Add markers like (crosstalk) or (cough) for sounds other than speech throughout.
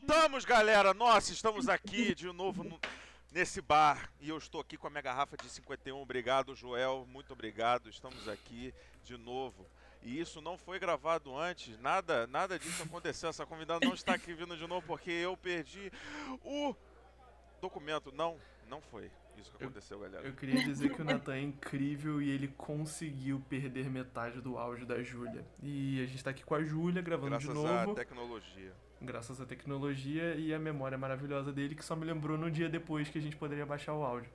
Voltamos, galera! Nossa, estamos aqui de novo no- nesse bar e eu estou aqui com a minha garrafa de 51. Obrigado, Joel, muito obrigado. Estamos aqui de novo. E isso não foi gravado antes, nada, nada disso aconteceu. Essa convidada não está aqui vindo de novo porque eu perdi o documento. Não, não foi isso que aconteceu, galera. Eu queria dizer que o Natan é incrível e ele conseguiu perder metade do áudio da Júlia. E a gente tá aqui com a Júlia gravando Graças de novo, à tecnologia. Graças à tecnologia e à memória maravilhosa dele, que só me lembrou no dia depois que a gente poderia baixar o áudio.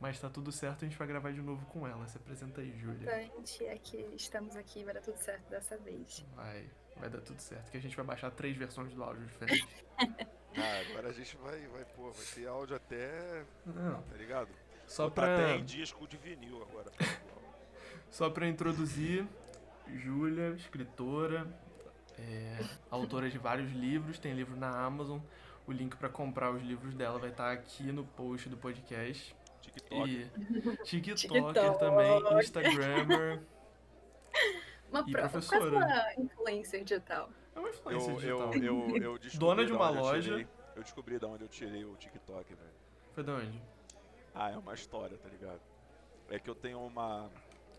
Mas tá tudo certo, a gente vai gravar de novo com ela. Se apresenta aí, Júlia. importante é que estamos aqui, vai dar tudo certo dessa vez. Vai, vai dar tudo certo, que a gente vai baixar três versões do áudio diferentes. (laughs) Ah, agora a gente vai, vai, pô, vai ter áudio até, Não, tá ligado? só Botar pra, até em disco de vinil agora. só pra introduzir, Júlia, escritora, é, autora de vários livros, tem livro na Amazon. O link pra comprar os livros dela vai estar aqui no post do podcast. TikTok. E (laughs) TikToker TikTok. também, Instagrammer. Uma E pro... professora. quase uma influencer digital. É uma influência Eu, digital. eu, eu, (laughs) Dona de uma onde eu loja. tirei- Eu descobri da onde eu tirei o TikTok, velho. Foi de onde? Ah, é uma história, tá ligado? É que eu tenho uma.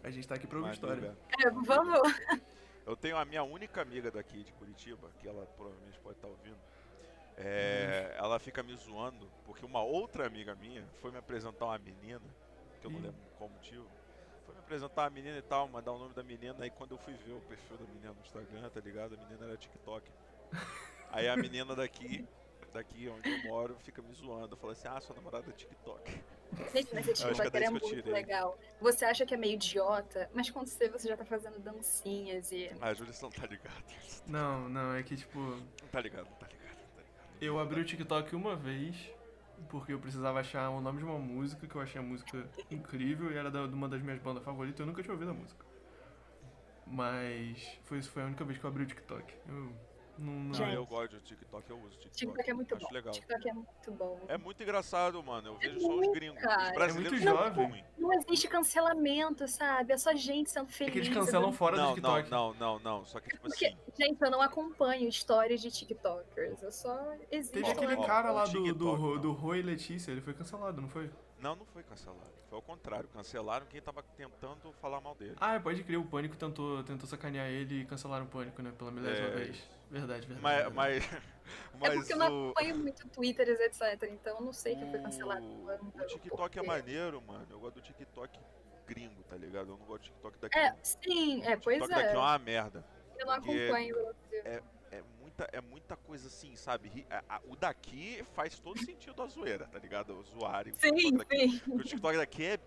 A gente tá aqui pra uma ouvir história. É, vamos. Eu tenho a minha única amiga daqui de Curitiba, que ela provavelmente pode estar ouvindo. É, ela fica me zoando, porque uma outra amiga minha foi me apresentar uma menina, que eu não lembro qual motivo. Foi me apresentar uma menina e tal, mandar o nome da menina, aí quando eu fui ver o perfil da menina no Instagram, tá ligado? A menina era TikTok. Aí a menina daqui, daqui onde eu moro, fica me zoando. Falei assim, ah, sua namorada é TikTok. Gente, mas é é muito tirei. legal. Você acha que é meio idiota, mas quando você vê, você já tá fazendo dancinhas e. Ah, a Júlia não tá ligado. Não, não, é que tipo, Não tá ligado, não tá ligado, não tá ligado. eu abri o TikTok uma vez, porque eu precisava achar o nome de uma música, que eu achei a música incrível e era da, de uma das minhas bandas favoritas, eu nunca tinha ouvido a música. Mas foi, foi a única vez que eu abri o TikTok. Eu não. não Não, Gente. eu gosto de TikTok, eu uso TikTok. TikTok é muito Acho bom. legal. TikTok é muito bom. É muito engraçado, mano. Eu vejo É só os gringos. cara. Os brasileiros É muito jovem. ruins. Não existe cancelamento, sabe? É só gente sendo É feliz. que eles cancelam fora do Não, não, TikTok. não, não, não. Só que, tipo Porque, assim, gente, eu não acompanho histórias de TikTokers. Eu só existo Teve aquele cara lá do, do, não. do Roy Letícia, ele foi cancelado, não foi? Não, não foi cancelado. Foi ao contrário. Cancelaram quem tava tentando falar mal dele. Ah, pode crer, o Pânico tentou, tentou sacanear ele e cancelaram o Pânico, né? Pela milésima É. vez. Verdade, verdade. Mas, verdade. mas, (laughs) É mas porque eu não o, acompanho muito Twitters, etc. Então eu não sei quem foi cancelado. o, o TikTok é maneiro, mano. Eu gosto do TikTok gringo, tá ligado? Eu não gosto do TikTok daqui. É, sim, é, O pois TikTok daqui é é. uma merda. Eu não acompanho. o é muita, é muita coisa assim, sabe? Ri- a- a- o daqui faz todo sentido a zoeira, tá ligado? O zoar. e o Sim, TikTok daqui. sim. O TikTok daqui é,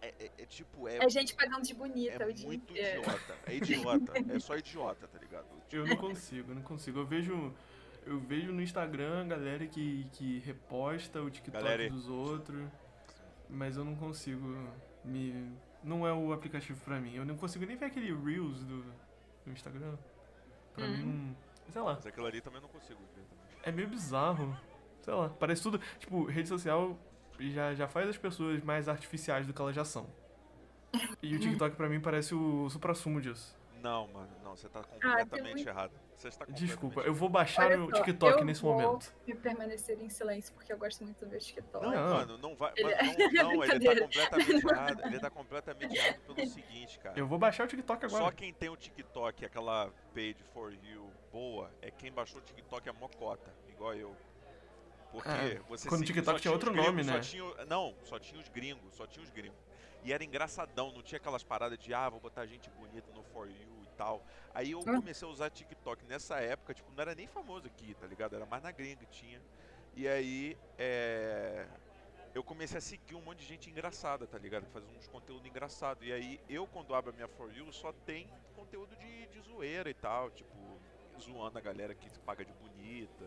é, é- é tipo, é, É gente pagando de bonita é o dia muito inteiro. idiota. É (laughs) idiota. É só idiota, tá ligado? Eu não consigo, eu não consigo. Eu vejo. Eu vejo no Instagram a galera que, que reposta o TikTok Galera- dos outros, mas eu não consigo me. Não é o aplicativo pra mim. Eu não consigo nem ver aquele Reels do, do Instagram. Pra Uhum. mim não. Sei lá, Mas aquilo ali também não consigo ver também. é meio bizarro. Sei lá, parece tudo. Tipo, rede social já, já faz as pessoas mais artificiais do que elas já são. E o TikTok pra mim parece o supra-sumo disso. Não, mano, não, você tá tem completamente muito- errado. Você está completamente Desculpa, eu vou baixar Olha o só, TikTok eu nesse vou momento. me permanecer em silêncio porque eu gosto muito do meu TikTok. Não, Não. mano, não vai. Ele- não, (laughs) não, ele tá completamente errado. Ele tá completamente errado pelo seguinte, cara. Eu vou baixar o TikTok agora. Só quem tem o TikTok, aquela page for you boa, é quem baixou o TikTok é mocota, igual eu. Porque É, você quando o TikTok tinha outro gringos, nome, só né? tinha- não, só tinha os gringos, só tinha os gringos. E era engraçadão, não tinha aquelas paradas de, ah, vou botar gente bonita no For You e tal. Aí eu Ah. comecei a usar TikTok nessa época, tipo, não era nem famoso aqui, tá ligado? Era mais na gringa que tinha. E aí, é... Eu comecei a seguir um monte de gente engraçada, tá ligado? Que faz uns conteúdos engraçados. E aí, eu quando abro a minha For You, só tem conteúdo de, de zoeira e tal, tipo, zoando a galera que se paga de bonita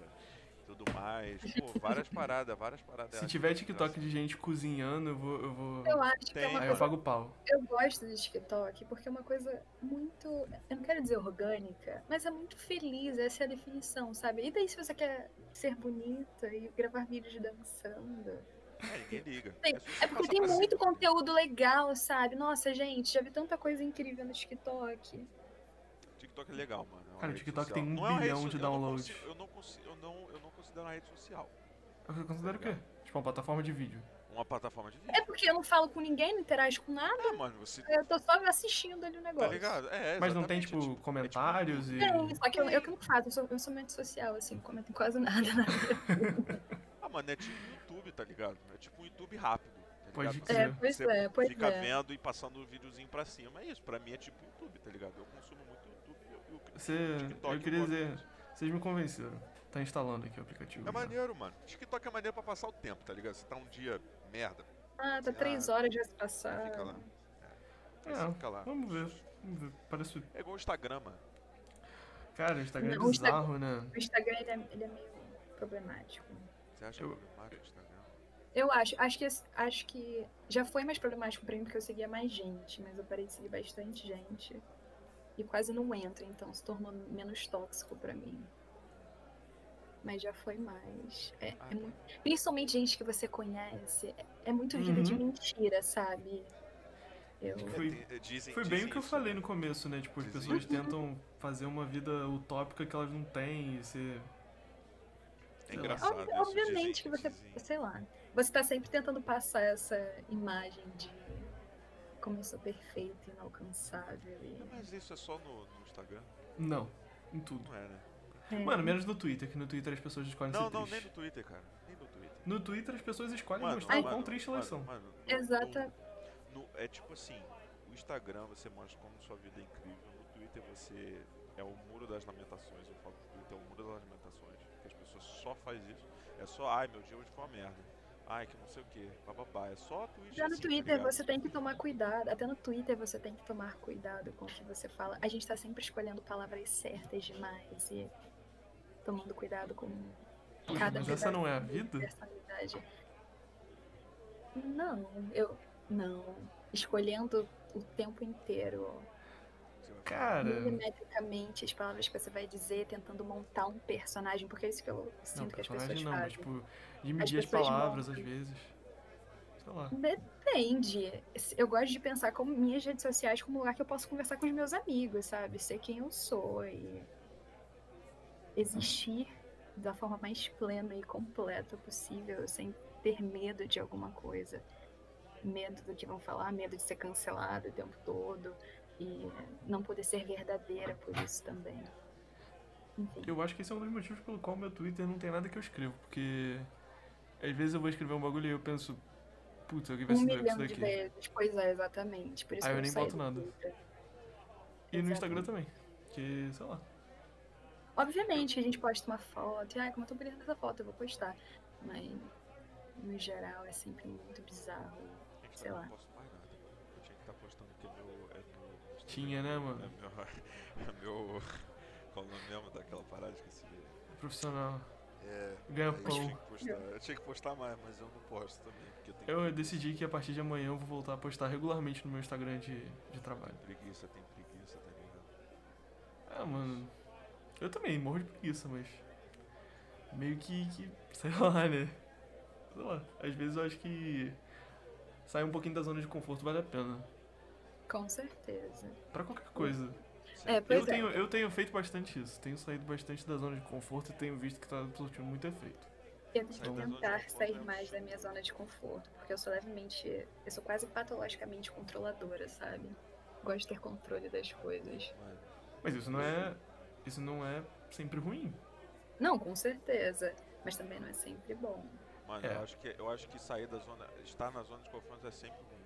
e tudo mais. Pô, (laughs) várias paradas, várias paradas. Se tiver TikTok de gente cozinhando, eu vou. Eu, vou... Eu acho que é Tem. uma Aí eu coisa. pago pau. Eu gosto do TikTok porque é uma coisa muito. Eu não quero dizer orgânica, mas é muito feliz, essa é a definição, sabe? E daí se você quer ser bonita e gravar vídeos dançando? É, ninguém liga. Tem- você É porque tem muito conteúdo legal, sabe? Nossa, gente, já vi tanta coisa incrível no TikTok. TikTok é legal, mano. é Cara, o TikTok social. tem um Não é bilhão de so- eu não downloads. consigo- Eu não, consigo, eu, não, eu não considero uma rede social. Você considera o quê? Tipo, uma plataforma de vídeo. Uma plataforma de vídeo. É porque eu não falo com ninguém, não interajo com nada, É, mano, você. eu tô só assistindo ali o Tá negócio. ligado? É, Mas não tem, exatamente, tipo, é comentários e. Tem, só que eu, eu que não faço, eu sou, eu sou muito social, assim, não comento em quase nada. né? (laughs) Ah, mano, é tipo YouTube, tá ligado? É tipo um YouTube rápido. Tá Pode crer. É, pois Você é, pois fica é. vendo e passando o videozinho pra cima. É isso, pra mim é tipo YouTube, tá ligado? Eu consumo muito YouTube e eu, eu, Você. TikTok Eu queria dizer. Vocês me convenceram. Tá instalando aqui o aplicativo. É já. maneiro, mano. TikTok é maneiro pra passar o tempo, tá ligado? Você tá um dia merda, Ah, tá três horas já se passar. fica lá. É, você fica lá. Vamos ver. Vamos ver. Parece. É igual o Instagram, mano. Cara, o Instagram Não, é o Insta- bizarro, né? O Instagram, ele é, ele é meio problemático. Você acha Eu- problemático o Instagram? Eu acho, acho que, acho que já foi mais problemático pra mim porque eu seguia mais gente, mas eu parei de seguir bastante gente. E quase não entra, então se tornou menos tóxico pra mim. Mas já foi mais. É, Ah, é muito, principalmente gente que você conhece. É, é muito vida de Uhum. mentira, sabe? Eu, Foi- É, dizem, Foi bem dizem o que eu falei né? no começo, né? Tipo, as Dizem. pessoas tentam fazer uma vida utópica que elas não têm e ser. É engraçado Ob- isso. obviamente dizem- que você, dizem- sei lá, você tá sempre tentando passar essa imagem de como eu sou perfeita, inalcançável e... Não, Mas isso é só no, no Instagram? Não, em tudo. Não é, né? É. Mano, menos no Twitter, que no Twitter as pessoas escolhem Não, ser não, nem triste. no Twitter, cara. Nem no Twitter. No Twitter as pessoas escolhem Mano, mostrar o quão triste elas são. mano, mano, no- Exata. no- no- é tipo assim, o Instagram você mostra como sua vida é incrível, no Twitter você é o muro das lamentações, eu falo que o Twitter é o muro das lamentações, que as pessoas só fazem isso. É só, ai meu dia hoje foi uma merda. Ai, que não sei o que, bababá. É só Twitch Já no assim, tá Twitter ligado? você tem que tomar cuidado, até no Twitter você tem que tomar cuidado com o que você fala. A gente tá sempre escolhendo palavras certas demais e tomando cuidado com cada mas essa não é a vida? Não, eu não. Escolhendo o tempo inteiro Cara. milimetricamente as palavras que você vai dizer, tentando montar um personagem, porque é isso que eu Não, sinto que as pessoas não, mas fazem. tipo, de medir as, pessoas palavras às montam. vezes. Sei lá. Depende. Eu gosto de pensar como minhas redes sociais como lugar que eu posso conversar com os meus amigos, sabe? Ser quem eu sou e existir da forma mais plena e completa possível, sem ter medo de alguma coisa. Medo do que vão falar, medo de ser cancelado o tempo todo e não poder ser verdadeira por isso também. Enfim. Eu acho que esse é um dos motivos pelo qual meu Twitter não tem nada que eu escrevo, porque às vezes eu vou escrever um bagulho e eu penso, putz, alguém vai Um se doer com isso milhão de daqui. vezes. Pois é, exatamente. Por isso Aí que eu nem saí boto nada. Twitter. E no Instagram também. Que, sei lá. Obviamente que a gente posta uma foto, e ai, como eu tô bonita nessa foto, eu vou postar. Mas, no geral, é sempre muito bizarro. Sei eu lá. não posso mais nada. Eu tinha que estar postando que é meu. É meu Instagram. Tinha, né, mano? É meu. (laughs) É meu. Qual o nome mesmo daquela parada? Esqueci. Profissional. É. Ganha aí eu, tinha pão. que postar, eu tinha que postar mais, mas eu não posto também. Porque eu tenho Eu decidi que a partir de amanhã eu vou voltar a postar regularmente no meu Instagram de, de trabalho. preguiça, tem preguiça, tá ligado? Ah, mano. Eu também morro de preguiça, mas. Meio que, que. Sei lá, né? Sei lá. Às vezes eu acho que. Sair um pouquinho da zona de conforto vale a pena. Com certeza. Pra qualquer coisa. É, pois Eu é. tenho, eu tenho feito bastante isso. Tenho saído bastante da zona de conforto e tenho visto que tá surtindo muito efeito. Eu tenho que tentar sair é mais da minha zona de conforto, porque eu sou levemente. Eu sou quase patologicamente controladora, sabe? Gosto de ter controle das coisas. Mas isso não é. Isso não é sempre ruim. Não, com certeza. Mas também não é sempre bom. mano É. eu, acho que, eu acho que sair da zona. Estar na zona de conforto é sempre ruim.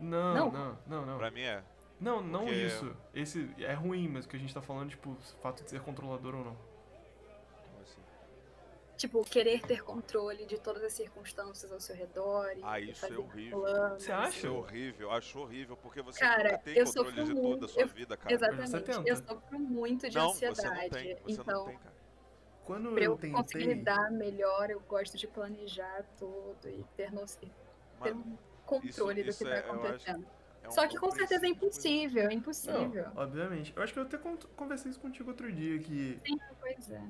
Não, Não. não, não, não. Pra mim é. Não, não Porque- isso. Esse é ruim, mas o que a gente tá falando, tipo, o fato de ser controlador ou não. Como assim? Tipo, querer ter controle de todas as circunstâncias ao seu redor e Ah, isso é horrível. planos. Você acha? Isso é horrível, acho horrível, porque você Cara, nunca tem eu controle de toda a muito, sua eu- vida, cara. Exatamente. Mas você Eu sofro muito de Não, você ansiedade. não tem, você então, não tem, cara. Quando pra eu eu conseguir tentei. lidar melhor, eu gosto de planejar tudo e ter, no... ter Mano, um controle isso do que é- tá eu acho- acontecendo. é um Só que com certeza é impossível, é Não, impossível. obviamente. Eu acho que eu até con- conversei isso contigo outro dia, que Sim, pois é.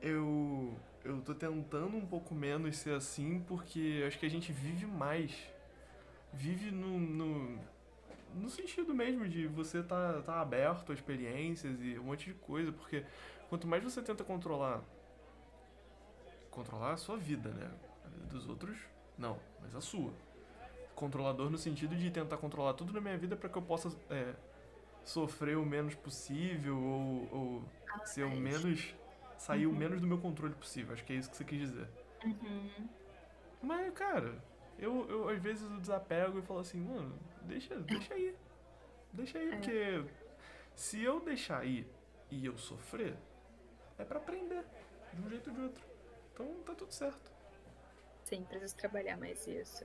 eu. Eu tô tentando um pouco menos ser assim, porque eu acho que a gente vive mais. Vive no. no no sentido mesmo de você tá, tá aberto a experiências e um monte de coisa, porque quanto mais você tenta controlar controlar a sua vida, né? A vida dos outros, não, mas a sua. Controlador no sentido de tentar controlar tudo na minha vida para que eu possa é, sofrer o menos possível ou, ou Ah, ser o menos. sair o Uhum. menos do meu controle possível. Acho que é isso que você quis dizer. Uhum. Mas, cara, eu, eu às vezes eu desapego e falo assim, mano, deixa, deixa aí. Deixa aí, É. porque se eu deixar ir e eu sofrer, é pra aprender, de um jeito ou de outro. Então tá tudo certo. Sim, preciso trabalhar mais isso.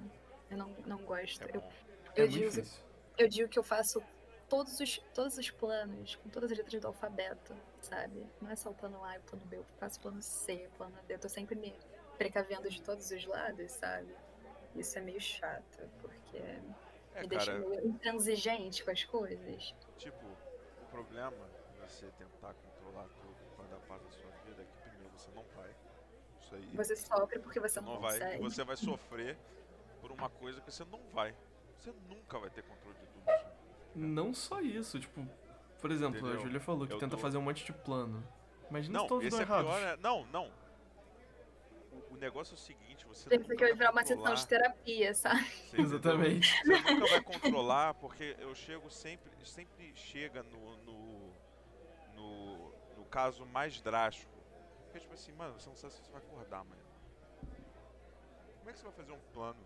Eu não, não gosto. É Eu. É eu, muito digo, difícil. eu digo que eu faço todos os, todos os planos, com todas as letras do alfabeto, sabe? Não é só o plano A e o plano B, eu faço o plano C, o plano D. Eu tô sempre me precavendo de todos os lados, sabe? Isso é meio chato, porque É, me deixa cara, meio intransigente com as coisas. tipo, o problema de você tentar controlar tudo cada parte da sua vida é que primeiro você não vai. Isso aí. Você sofre porque você não, não vai. Consegue. você vai sofrer por uma coisa que você não vai. Você nunca vai ter controle de tudo isso. Não só isso, tipo, por exemplo, Entendeu? a Júlia falou que Eu tenta tô- fazer um monte de plano. Mas não, todos esse é errados. pior. É... Não, não. O, o negócio é o seguinte, você nunca que vai virar uma sessão de terapia, sabe? você? (laughs) Exatamente. Você nunca vai controlar, porque eu chego sempre, sempre chega no, no, no, no caso mais drástico. Porque tipo assim, mano, você não sabe se você vai acordar amanhã. Como é que você vai fazer um plano?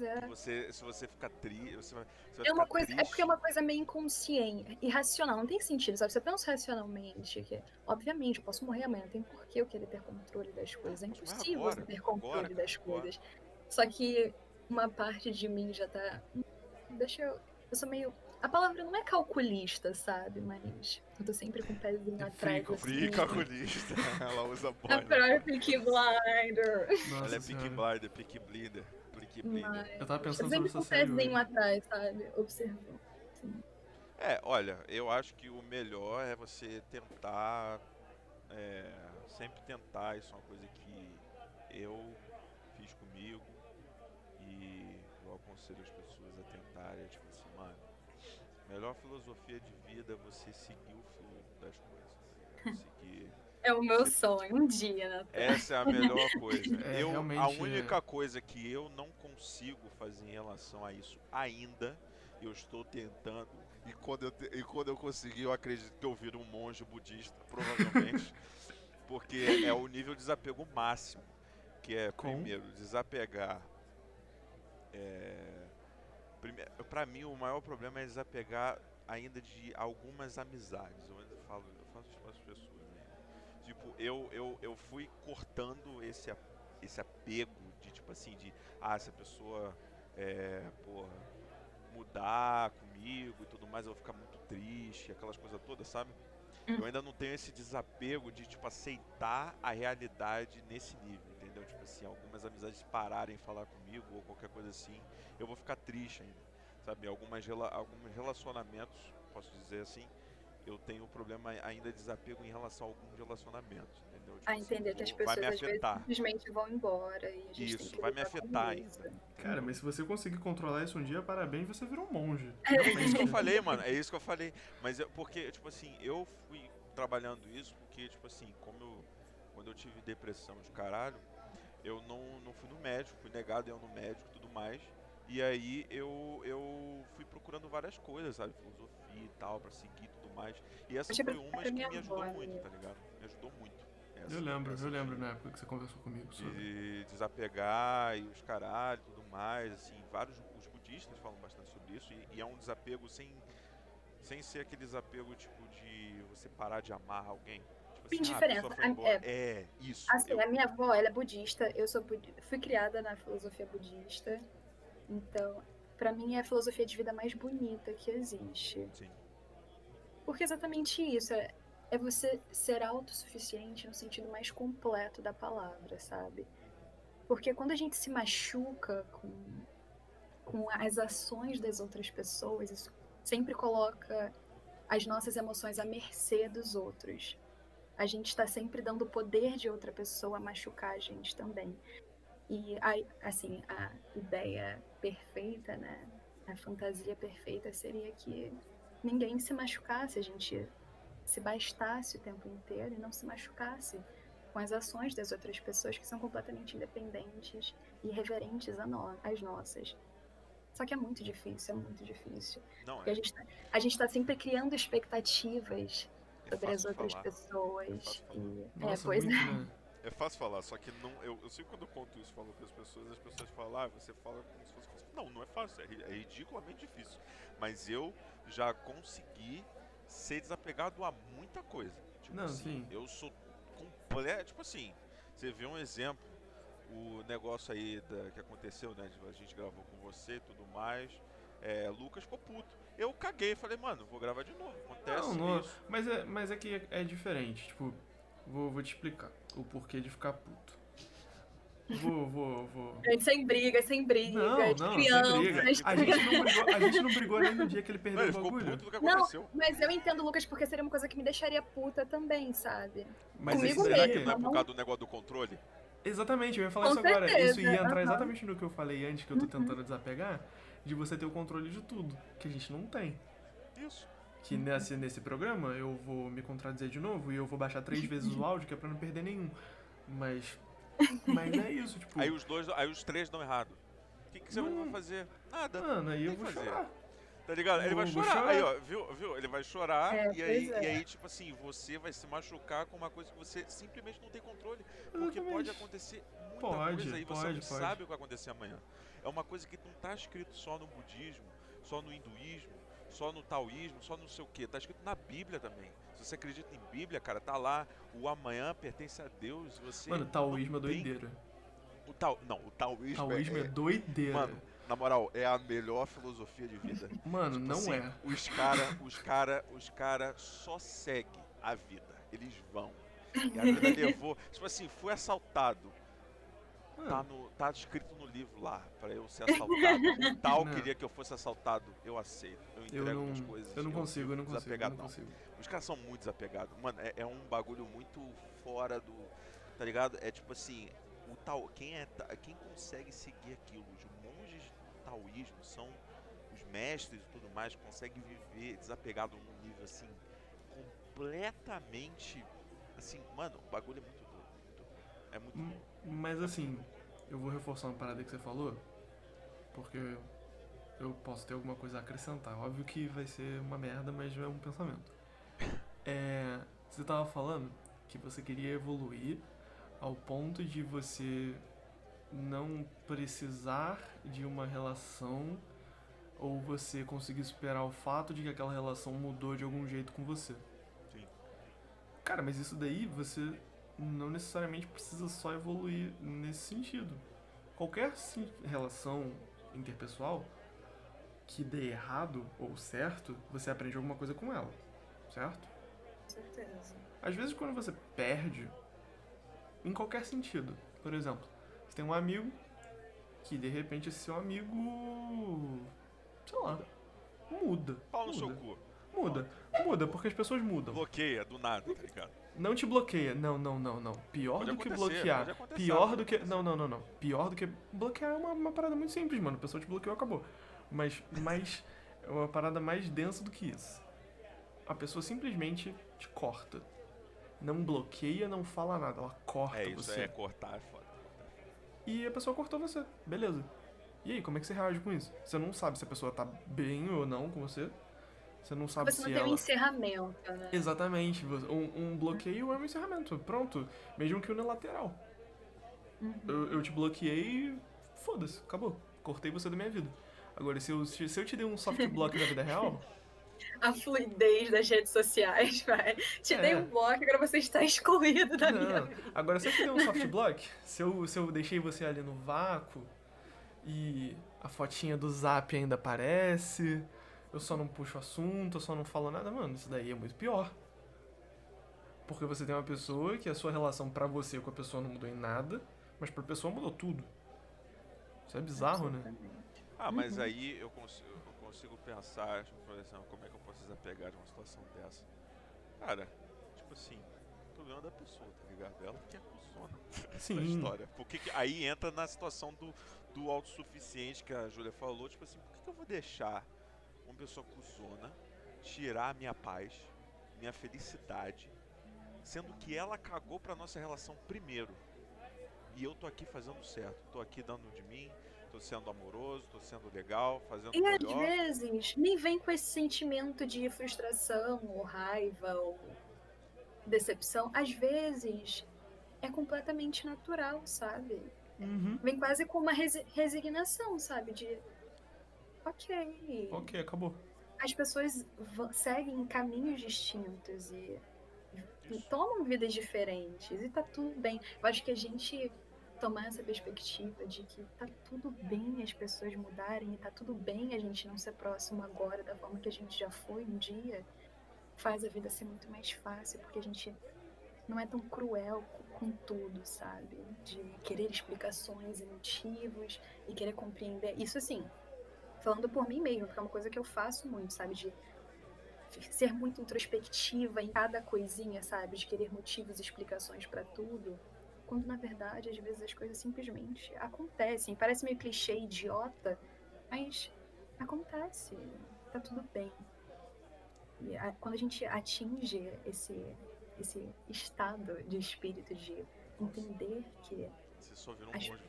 É. Se você, se você ficar triste, você vai, você vai É uma ficar coisa, é triste. porque é uma coisa meio inconsciente, irracional, não tem sentido, sabe? Você pensa racionalmente que, obviamente, eu posso morrer amanhã, não tem por que eu querer ter controle das coisas. É impossível agora, você ter agora, controle cara, das agora. coisas. Só que uma parte de mim já tá. "Hum, Deixa eu. Eu sou meio. A palavra não é calculista, sabe? Mas eu tô sempre com o pezinho É atrás. free- assim. Free (laughs) calculista. (laughs) Ela usa A boina. própria Peaky Blinder. Nossa Ela é pick senhora. blinder, pick bleeder. Bleeder. Mas Eu tava eu pensando sobre sempre essa série hoje. atrás, sabe? Observando. Assim. É, olha, eu acho que o melhor é você tentar. é, sempre tentar, isso é uma coisa que eu fiz comigo e eu aconselho as pessoas a tentarem, tipo assim, mano, melhor filosofia de vida é você seguir o fluxo das coisas. né? (laughs) Seguir. É o meu sonho, um dia, né? Essa é a melhor coisa. (laughs) É, eu, a única coisa que eu não consigo fazer em relação a isso ainda, eu estou tentando. E quando eu, te- e quando eu conseguir, eu acredito que eu viro um monge budista, provavelmente. (laughs) porque é o nível de desapego máximo. Que é, Com? primeiro, desapegar. É, prime- pra mim, o maior problema é desapegar ainda de algumas amizades. Eu ainda falo, eu faço isso para as pessoas. Eu, eu, eu fui cortando esse, esse apego de tipo assim, de ah, se a pessoa é, porra, mudar comigo e tudo mais, eu vou ficar muito triste, aquelas coisas todas, sabe? Hum. Eu ainda não tenho esse desapego de tipo aceitar a realidade nesse nível, entendeu? Tipo assim, algumas amizades pararem de falar comigo ou qualquer coisa assim, eu vou ficar triste ainda, sabe? Algumas alguns relacionamentos, posso dizer assim, eu tenho problema ainda de desapego em relação a alguns relacionamentos, entendeu? Tipo A assim, entender que as vou- pessoas vai me às vezes simplesmente vão embora e a gente tem Isso, que vai me afetar isso. ainda. Cara, mas se você conseguir controlar isso um dia, parabéns, você virou um monge. (laughs) É isso que eu falei, mano. É isso que eu falei. Mas eu, porque, tipo assim, eu fui trabalhando isso porque, tipo assim, como eu. Quando eu tive depressão de caralho, eu não, não fui no médico, fui negado eu no médico e tudo mais. E aí eu, eu fui procurando várias coisas, sabe? Filosofia e tal, pra seguir tudo mais. E essa foi uma que minha me ajudou avó, muito, né? tá ligado? Me ajudou muito. Essa- Eu lembro, eu lembro na época que você conversou comigo sobre. de desapegar e os caralho e tudo mais, assim, vários os budistas falam bastante sobre isso e, e é um desapego sem sem ser aquele desapego tipo de você parar de amar alguém. Tipo assim, ah, a Indiferença, pessoa foi a- embora. é. É, isso. Assim, eu- a minha avó, ela é budista, eu sou budi- fui criada na filosofia budista. Então, pra mim é a filosofia de vida mais bonita que existe. Sim. Porque é exatamente isso, é, é você ser autossuficiente no sentido mais completo da palavra, sabe? Porque quando a gente se machuca com, com as ações das outras pessoas, isso sempre coloca as nossas emoções à mercê dos outros. A gente está sempre dando o poder de outra pessoa a machucar a gente também. E, a, assim, a ideia perfeita, né? a fantasia perfeita seria que ninguém se machucasse, a gente se bastasse o tempo inteiro e não se machucasse com as ações das outras pessoas que são completamente independentes e reverentes a nós, às nossas. Só que é muito difícil, é muito difícil. Não, Porque é, a gente, tá, a gente tá sempre criando expectativas é sobre as outras falar. pessoas. fácil falar. E, é, Nossa, pois muito, é. né? É fácil falar, só que não. Eu, eu sei quando eu conto isso, falo com as pessoas, as pessoas falam, ah, você fala como se fosse. Não, não é fácil, é, é ridiculamente difícil. Mas eu já consegui ser desapegado a muita coisa. Tipo Não, assim, sim. eu sou completo. Tipo assim, você vê um exemplo, o negócio aí da- que aconteceu, né? A gente gravou com você e tudo mais. É, Lucas ficou puto. Eu caguei, falei, mano, vou gravar de novo. Acontece Não, não, isso. mas é, mas é que é, é diferente. Tipo, vou, vou te explicar o porquê de ficar puto. Vou, vou, vou. Gente, sem briga, sem briga, Não, de não, sem crianças. briga. A gente, não brigou, a gente não brigou nem no dia que ele perdeu o ficou bagulho. puto do que Não. Mas eu entendo, Lucas, porque seria uma coisa que me deixaria puta também, sabe? Mas Comigo isso Será daí, que não é mesmo. por causa do negócio do controle? Exatamente, eu ia falar Com isso agora. certeza, Isso ia entrar aham. exatamente no que eu falei antes, que eu tô Uhum. tentando desapegar, de você ter o controle de tudo, que a gente não tem. Isso. Que nesse, nesse programa eu vou me contradizer de novo e eu vou baixar três (laughs) vezes o áudio, que é pra não perder nenhum. Mas. Mas é isso, tipo. Aí os dois, aí os três dão errado. O que, que você Não. vai fazer? Nada. Mano, aí eu vou fazer. chorar. Tá ligado? Ele vai chorar. chorar. Aí, ó, viu, viu? Ele vai chorar É, e, aí, é. e aí, tipo assim, você vai se machucar com uma coisa que você simplesmente não tem controle. Porque Exatamente. pode acontecer muita Pode, coisa e você pode, não pode. sabe o que vai acontecer amanhã. É uma coisa que não tá escrito só no budismo, só no hinduísmo, só no taoísmo, só no sei o que. Tá escrito na Bíblia também. Se você acredita em Bíblia, cara, tá lá. O amanhã pertence a Deus. Você Mano, taoísmo é doideira. O tao, não, o taoísmo, Taoísmo é, é, doideira. Mano, na moral, é a melhor filosofia de vida. (laughs) Mano, Tipo não assim, é. Os cara, os cara, os cara só seguem a vida. Eles vão. E a vida (laughs) levou. Tipo assim, foi assaltado. Tá, no, tá escrito no livro lá pra eu ser assaltado. O tal (laughs) Não. queria que eu fosse assaltado. Eu aceito. Eu eu entrego não, minhas coisas. eu não consigo, eu não consigo, eu não consigo. Os caras são muito desapegados. Mano, é, é um bagulho muito fora do. Tá ligado? É tipo assim, o tal. Quem é. Quem consegue seguir aquilo? Os monges do taoísmo são os mestres e tudo mais, conseguem viver desapegado num nível assim, completamente. Assim, mano, o bagulho é muito. É muito Hum, doido. Mas assim, eu vou reforçar uma parada que você falou, porque eu posso ter alguma coisa a acrescentar. Óbvio que vai ser uma merda, mas é um pensamento. (laughs) É, você tava falando que você queria evoluir ao ponto de você não precisar de uma relação ou você conseguir superar o fato de que aquela relação mudou de algum jeito com você. Sim. Cara, mas isso daí você não necessariamente precisa só evoluir nesse sentido. Qualquer sim- relação interpessoal que dê errado ou certo, você aprende alguma coisa com ela, certo? Com certeza. Às vezes quando você perde, em qualquer sentido, por exemplo, você tem um amigo que de repente esse seu amigo, sei lá, muda. Pau no muda, seu cu. Muda, muda, porque as pessoas mudam. Bloqueia do nada, tá ligado? Não te bloqueia. Não, não, não, não. Pior Pode do que bloquear. Pior do que. Não, não, não, não. Pior do que. Bloquear é uma, uma parada muito simples, mano. A pessoa te bloqueou, acabou. Mas, mas é uma parada mais densa do que isso. A pessoa simplesmente te corta. Não bloqueia, não fala nada. Ela corta É isso, você. é cortar, é foda. E a pessoa cortou você. Beleza. E aí, como é que você reage com isso? Você não sabe se a pessoa tá bem ou não com você. Você não sabe Você não se tem um encerramento, né? Exatamente. Um, um bloqueio é um encerramento. Pronto. Mesmo que unilateral. Uhum. Eu, eu te bloqueei, foda-se, acabou. Cortei você da minha vida. Agora, se eu, se eu te dei um soft (laughs) block na vida real, A fluidez das redes sociais, vai. Te É. dei um bloco, agora você está (laughs) excluído da minha não. vida. Agora, se eu te dei um soft (laughs) block, se eu, se eu deixei você ali no vácuo e a fotinha do zap ainda aparece, eu só não puxo assunto, eu só não falo nada, mano, isso daí é muito pior. Porque você tem uma pessoa que a sua relação pra você com a pessoa não mudou em nada, mas pra pessoa mudou tudo. Isso é bizarro, né? Ah, mas Uhum. aí eu consigo, eu consigo pensar, tipo, por exemplo, como é que eu posso desapegar de uma situação dessa? Cara, tipo assim, o problema da pessoa, tá ligado? Ela que é a cuzona da Sim. história. Porque que- aí entra na situação do, do autossuficiente que a Júlia falou, tipo assim, por que, que eu vou deixar uma pessoa cuzona tirar a minha paz, minha felicidade, sendo que ela cagou pra nossa relação primeiro. E eu tô aqui fazendo certo, tô aqui dando de mim, tô sendo amoroso, tô sendo legal, fazendo E às melhor. vezes nem vem com esse sentimento de frustração, ou raiva, ou decepção. Às vezes é completamente natural, sabe? Uhum. Vem quase com uma resi- resignação, sabe? De. Ok. Ok, acabou. As pessoas seguem caminhos distintos e, Isso. tomam vidas diferentes. E tá tudo bem. Eu acho que a gente tomar essa perspectiva de que tá tudo bem as pessoas mudarem e tá tudo bem a gente não ser próximo agora da forma que a gente já foi um dia, faz a vida ser muito mais fácil, porque a gente não é tão cruel co- com tudo, sabe? De querer explicações e motivos e querer compreender. Isso assim, falando por mim mesmo, porque é uma coisa que eu faço muito, sabe? De ser muito introspectiva em cada coisinha, sabe? De querer motivos e explicações pra tudo. Quando na verdade, às vezes as coisas simplesmente acontecem. Parece meio clichê, idiota, mas acontece. Tá tudo bem. E a- quando a gente atinge esse, esse estado de espírito de entender que Você só virou um Acho- monge.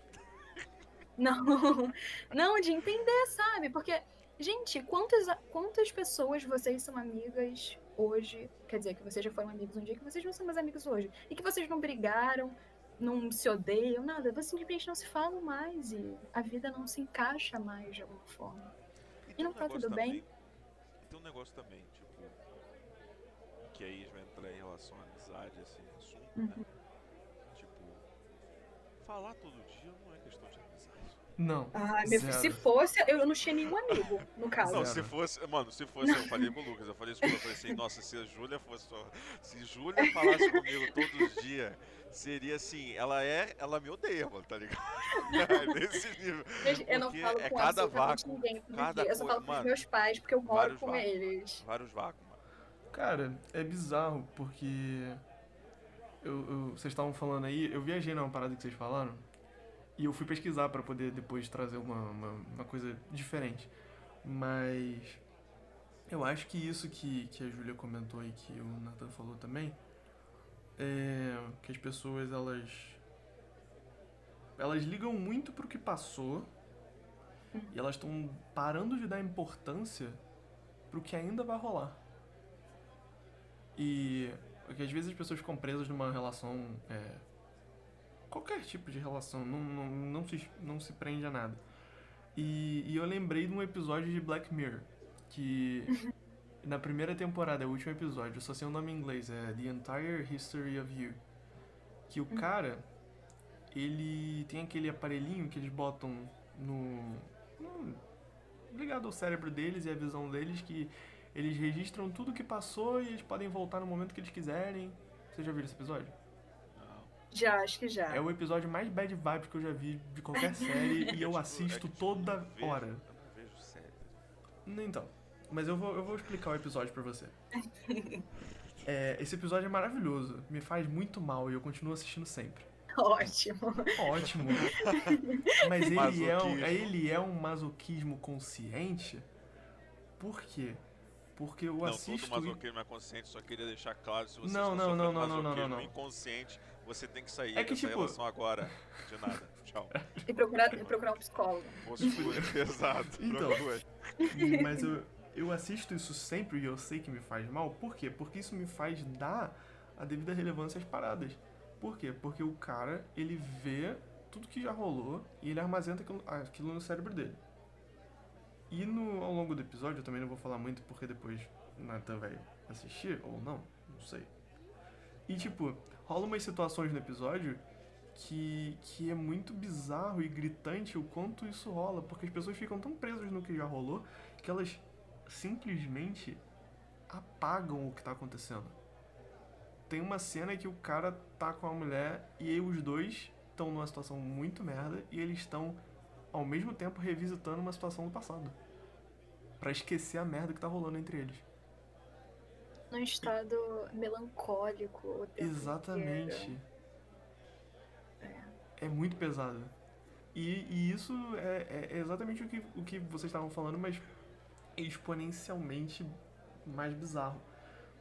Não, (laughs) não, de entender, sabe? Porque, gente, quantas, quantas pessoas vocês são amigas hoje? Quer dizer, que vocês já foram amigos um dia, que vocês não são mais amigos hoje. E que vocês não brigaram, não se odeiam, nada. Vocês simplesmente não se falam mais e a vida não se encaixa mais de alguma forma. tem não um tá tudo bem? também- e Tem um negócio também, tipo. Que aí vai entrar em relação à amizade, esse assunto, né? Uhum. Tipo. Falar todo dia não é questão de. Não. Ah, se fosse, eu não tinha nenhum amigo, no caso. Não, se fosse. Mano, se fosse, eu falei com o Lucas, eu falei isso com o Lucas, eu falei assim, nossa, se a Júlia fosse só. Se Júlia falasse comigo todos os dias, seria assim, ela é. Ela me odeia, mano, tá ligado? (laughs) Nesse nível. Gente, eu não falo é com cada vácuo, ninguém cada dia. Eu só coisa- falo com os mano, meus pais, porque eu moro com vácuos. eles. Vários vácuos, mano. Cara, é bizarro, porque. Eu, eu- vocês estavam falando aí, eu viajei numa parada que vocês falaram, e eu fui pesquisar pra poder depois trazer uma, uma, uma coisa diferente. Mas. Eu acho que isso que, que a Júlia comentou e que o Nathan falou também, é que as pessoas elas. Elas ligam muito pro que passou e elas estão parando de dar importância pro que ainda vai rolar. E porque às vezes as pessoas ficam presas numa relação. é, qualquer tipo de relação, não, não, não, se, não se prende a nada. E, e eu lembrei de um episódio de Black Mirror, que (laughs) na primeira temporada, é o último episódio, eu só sei o nome em inglês, é The Entire History of You. Que o cara, ele tem aquele aparelhinho que eles botam no, no ligado ao cérebro deles e à visão deles que eles registram tudo que passou e eles podem voltar no momento que eles quiserem. Vocês já viram esse episódio? Já, acho que já. É o episódio mais bad vibes que eu já vi de qualquer (laughs) série e eu Tipo, assisto é toda hora. Eu não vejo série. Então, mas eu vou, eu vou explicar o episódio pra você. (laughs) É, esse episódio é maravilhoso, me faz muito mal e eu continuo assistindo sempre. Ótimo. Ótimo. (laughs) Mas ele é, um, Masoquismo. ele é um masoquismo consciente. Por quê? Porque eu Não, assisto. todo masoquismo é consciente, só queria deixar claro, se você Não, está não, sofrendo não, não, não, não, masoquismo não, não. inconsciente, você tem que sair É que, dessa tipo- relação agora. De nada. Tchau. E procurar, e procurar um psicólogo. (laughs) Exato. Então. Mas eu, eu assisto isso sempre e eu sei que me faz mal. Por quê? Porque isso me faz dar a devida relevância às paradas. Por quê? Porque o cara, ele vê tudo que já rolou e ele armazena aquilo, aquilo no cérebro dele. E no, ao longo do episódio, eu também não vou falar muito porque depois o Nathan vai assistir, ou não, não sei. E tipo, rola umas situações no episódio que, que é muito bizarro e gritante o quanto isso rola, porque as pessoas ficam tão presas no que já rolou que elas simplesmente apagam o que tá acontecendo. Tem uma cena que o cara tá com a mulher e os dois estão numa situação muito merda e eles estão ao mesmo tempo revisitando uma situação do passado. Pra esquecer a merda que tá rolando entre eles. Num estado melancólico. Exatamente. inteiro. É muito pesado. E, e isso é, é exatamente o que, o que vocês estavam falando, mas exponencialmente mais bizarro.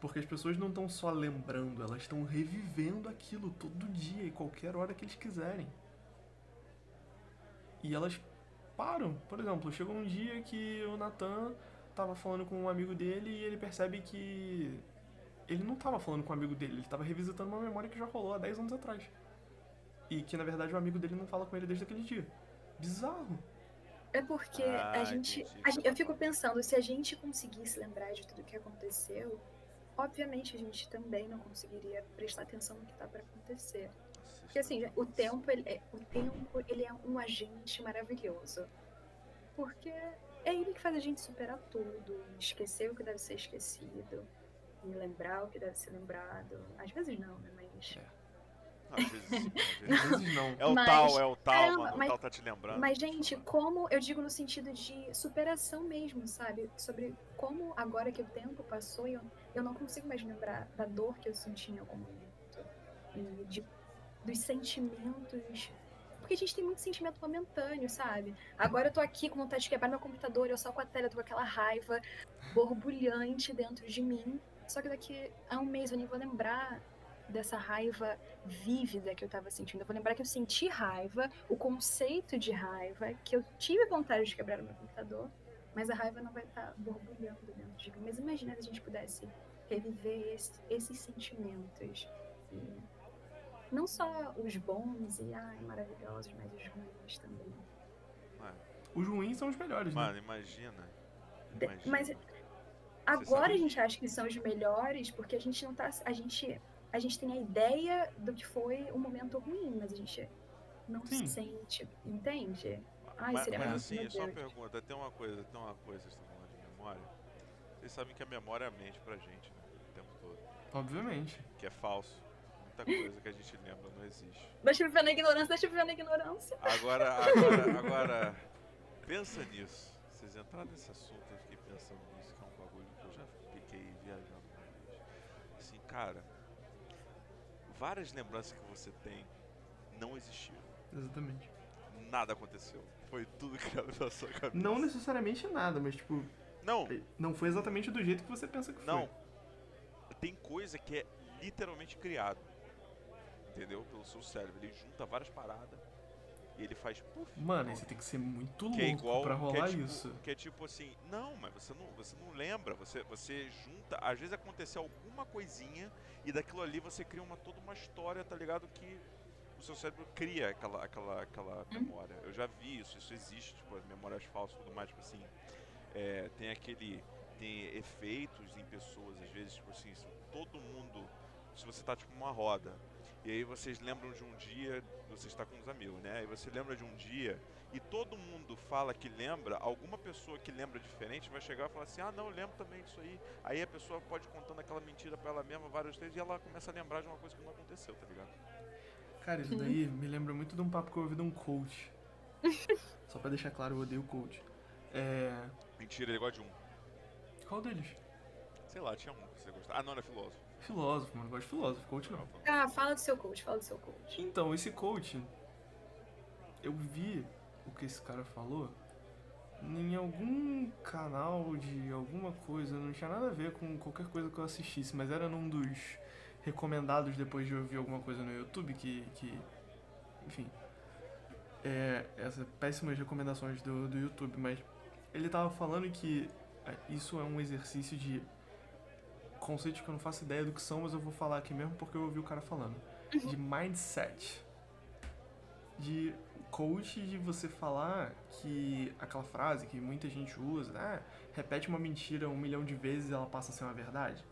Porque as pessoas não estão só lembrando, elas estão revivendo aquilo todo dia e qualquer hora que eles quiserem. E elas param. Por exemplo, chegou um dia que o Nathan tava falando com um amigo dele e ele percebe que ele não tava falando com um amigo dele, ele tava revisitando uma memória que já rolou há 10 anos atrás. E que na verdade o amigo dele não fala com ele desde aquele dia. Bizarro. É porque Ah, a, gente, a gente- Eu fico pensando, se a gente conseguisse lembrar de tudo que aconteceu, obviamente a gente também não conseguiria prestar atenção no que tá para acontecer. Porque assim, o tempo, ele é, o tempo, ele é um agente maravilhoso. Porque é ele que faz a gente superar tudo, esquecer o que deve ser esquecido, e lembrar o que deve ser lembrado. Às vezes não, né? Mas. Às vezes sim, às vezes Às vezes não. É o Mas- tal, é o tal, Caramba, mano. mas- o tal tá te lembrando. Mas, gente, como eu digo no sentido de superação mesmo, sabe? Sobre como agora que o tempo passou, eu, eu não consigo mais lembrar da dor que eu senti em algum momento. E de, dos sentimentos. Porque a gente tem muito sentimento momentâneo, sabe? Agora eu tô aqui com vontade de quebrar meu computador, eu só com a tela, eu tô com aquela raiva borbulhante dentro de mim. Só que daqui a um mês eu nem vou lembrar dessa raiva vívida que eu tava sentindo. Eu vou lembrar que eu senti raiva, o conceito de raiva, que eu tive vontade de quebrar o meu computador, mas a raiva não vai estar borbulhando dentro de mim. Mas imagina se a gente pudesse reviver esse- esses sentimentos. E não só os bons e ai, maravilhosos, mas os ruins também. Os ruins são os melhores, né? Mano, imagina. De- imagina. mas Agora sabe- a gente acha que são os melhores porque a gente não tá. A gente, a gente tem a ideia do que foi um momento ruim, mas a gente não Sim. sente, entende? Ai, mas, seria mas assim, só uma pergunta, tem uma coisa, tem uma coisa, vocês estão falando de memória. Vocês sabem que a memória mente pra gente, né? O tempo todo. Obviamente. Que é falso. Muita coisa que a gente lembra não existe. Deixa eu viver na ignorância, deixa eu viver na ignorância. Agora, agora, agora, pensa nisso. Vocês entraram nesse assunto, eu fiquei pensando nisso, que é um bagulho que eu já fiquei viajando uma vez. Assim, cara, várias lembranças que você tem não existiram. Exatamente. Nada aconteceu. Foi tudo criado na sua cabeça. Não necessariamente nada, mas tipo, Não, não foi exatamente do jeito que você pensa que foi. não. Tem coisa que é literalmente criado. Entendeu? Pelo seu cérebro. Ele junta várias paradas e ele faz puf, Mano, você tem que ser muito louco que é igual pra que é rolar tipo- isso. Que é tipo assim, não, mas você não, você não lembra, você, você junta, às vezes aconteceu alguma coisinha e daquilo ali você cria uma toda uma história, tá ligado? Que o seu cérebro cria aquela, aquela, aquela memória. Eu já vi isso, isso existe, tipo, as memórias falsas e tudo mais, tipo assim, é, tem aquele, tem efeitos em pessoas, às vezes, tipo assim, todo mundo, se você tá tipo numa roda, e aí vocês lembram de um dia, você está com os amigos, né? Aí você lembra de um dia e todo mundo fala que lembra, alguma pessoa que lembra diferente vai chegar e falar assim: ah, não, eu lembro também disso aí. Aí a pessoa pode contando aquela mentira pra ela mesma várias vezes e ela começa a lembrar de uma coisa que não aconteceu, tá ligado? Cara, isso daí me lembra muito de um papo que eu ouvi de um coach. (laughs) Só pra deixar claro, eu odeio coach. É. Mentira, ele gosta de um. Qual deles? Sei lá, tinha um que você gostava. Ah, não, era filósofo. Filósofo, mano. Eu gosto de filósofo, coach não. Ah, fala do seu coach, fala do seu coach. Então, esse coach, eu vi o que esse cara falou em algum canal de alguma coisa, não tinha nada a ver com qualquer coisa que eu assistisse, mas era num dos recomendados depois de ouvir alguma coisa no YouTube que, que enfim, é, essas péssimas recomendações do, do YouTube, mas ele tava falando que é, isso é um exercício de conceitos que eu não faço ideia do que são, mas eu vou falar aqui mesmo porque eu ouvi o cara falando. De mindset. De coach de você falar que aquela frase que muita gente usa, ah, repete uma mentira um milhão de vezes e ela passa a ser uma verdade.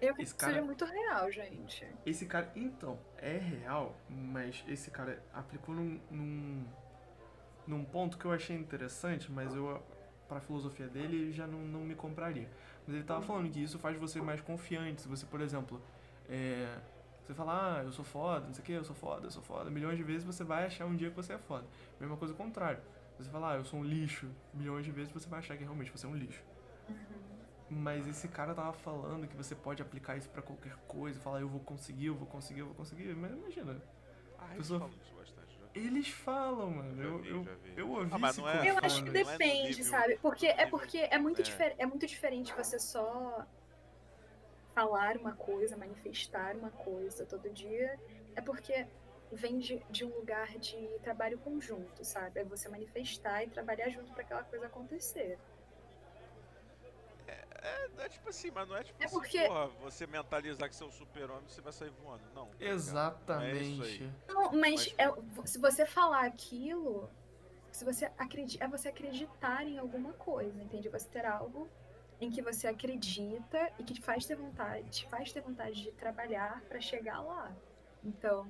Eu acredito Esse que cara- seja muito real, gente. Esse cara, então, é real, mas esse cara aplicou num, num, num ponto que eu achei interessante, mas eu, pra filosofia dele, já não, não me compraria. Mas ele tava falando que isso faz você mais confiante. Se você, por exemplo, é, você fala, ah, eu sou foda, não sei o que, eu sou foda, eu sou foda, milhões de vezes você vai achar um dia que você é foda. Mesma coisa ao contrário. Você fala, ah, eu sou um lixo, milhões de vezes você vai achar que realmente você é um lixo. Mas esse cara tava falando que você pode aplicar isso pra qualquer coisa, falar eu vou conseguir, eu vou conseguir, eu vou conseguir. Mas imagina, Ah, eles Pessoa- Eles falam, mano. Eu, vi, eu, eu ouvi Ah, mas não é- Eu acho que é depende, nível- sabe? Porque é porque é muito, é. difer- é muito diferente você só falar uma coisa, manifestar uma coisa todo dia. É porque vem de, de um lugar de trabalho conjunto, sabe? É você manifestar e trabalhar junto para aquela coisa acontecer. É, é tipo assim, mas não é tipo É assim, porque- porra, você mentalizar que você é um super-homem você vai sair voando. Não. tá? Não é Exatamente. aí. Não, mas Mas, é- se você falar aquilo, se você acredita, é você acreditar em alguma coisa, entende? Você ter algo em que você acredita e que te faz ter vontade, te faz ter vontade de trabalhar pra chegar lá. Então,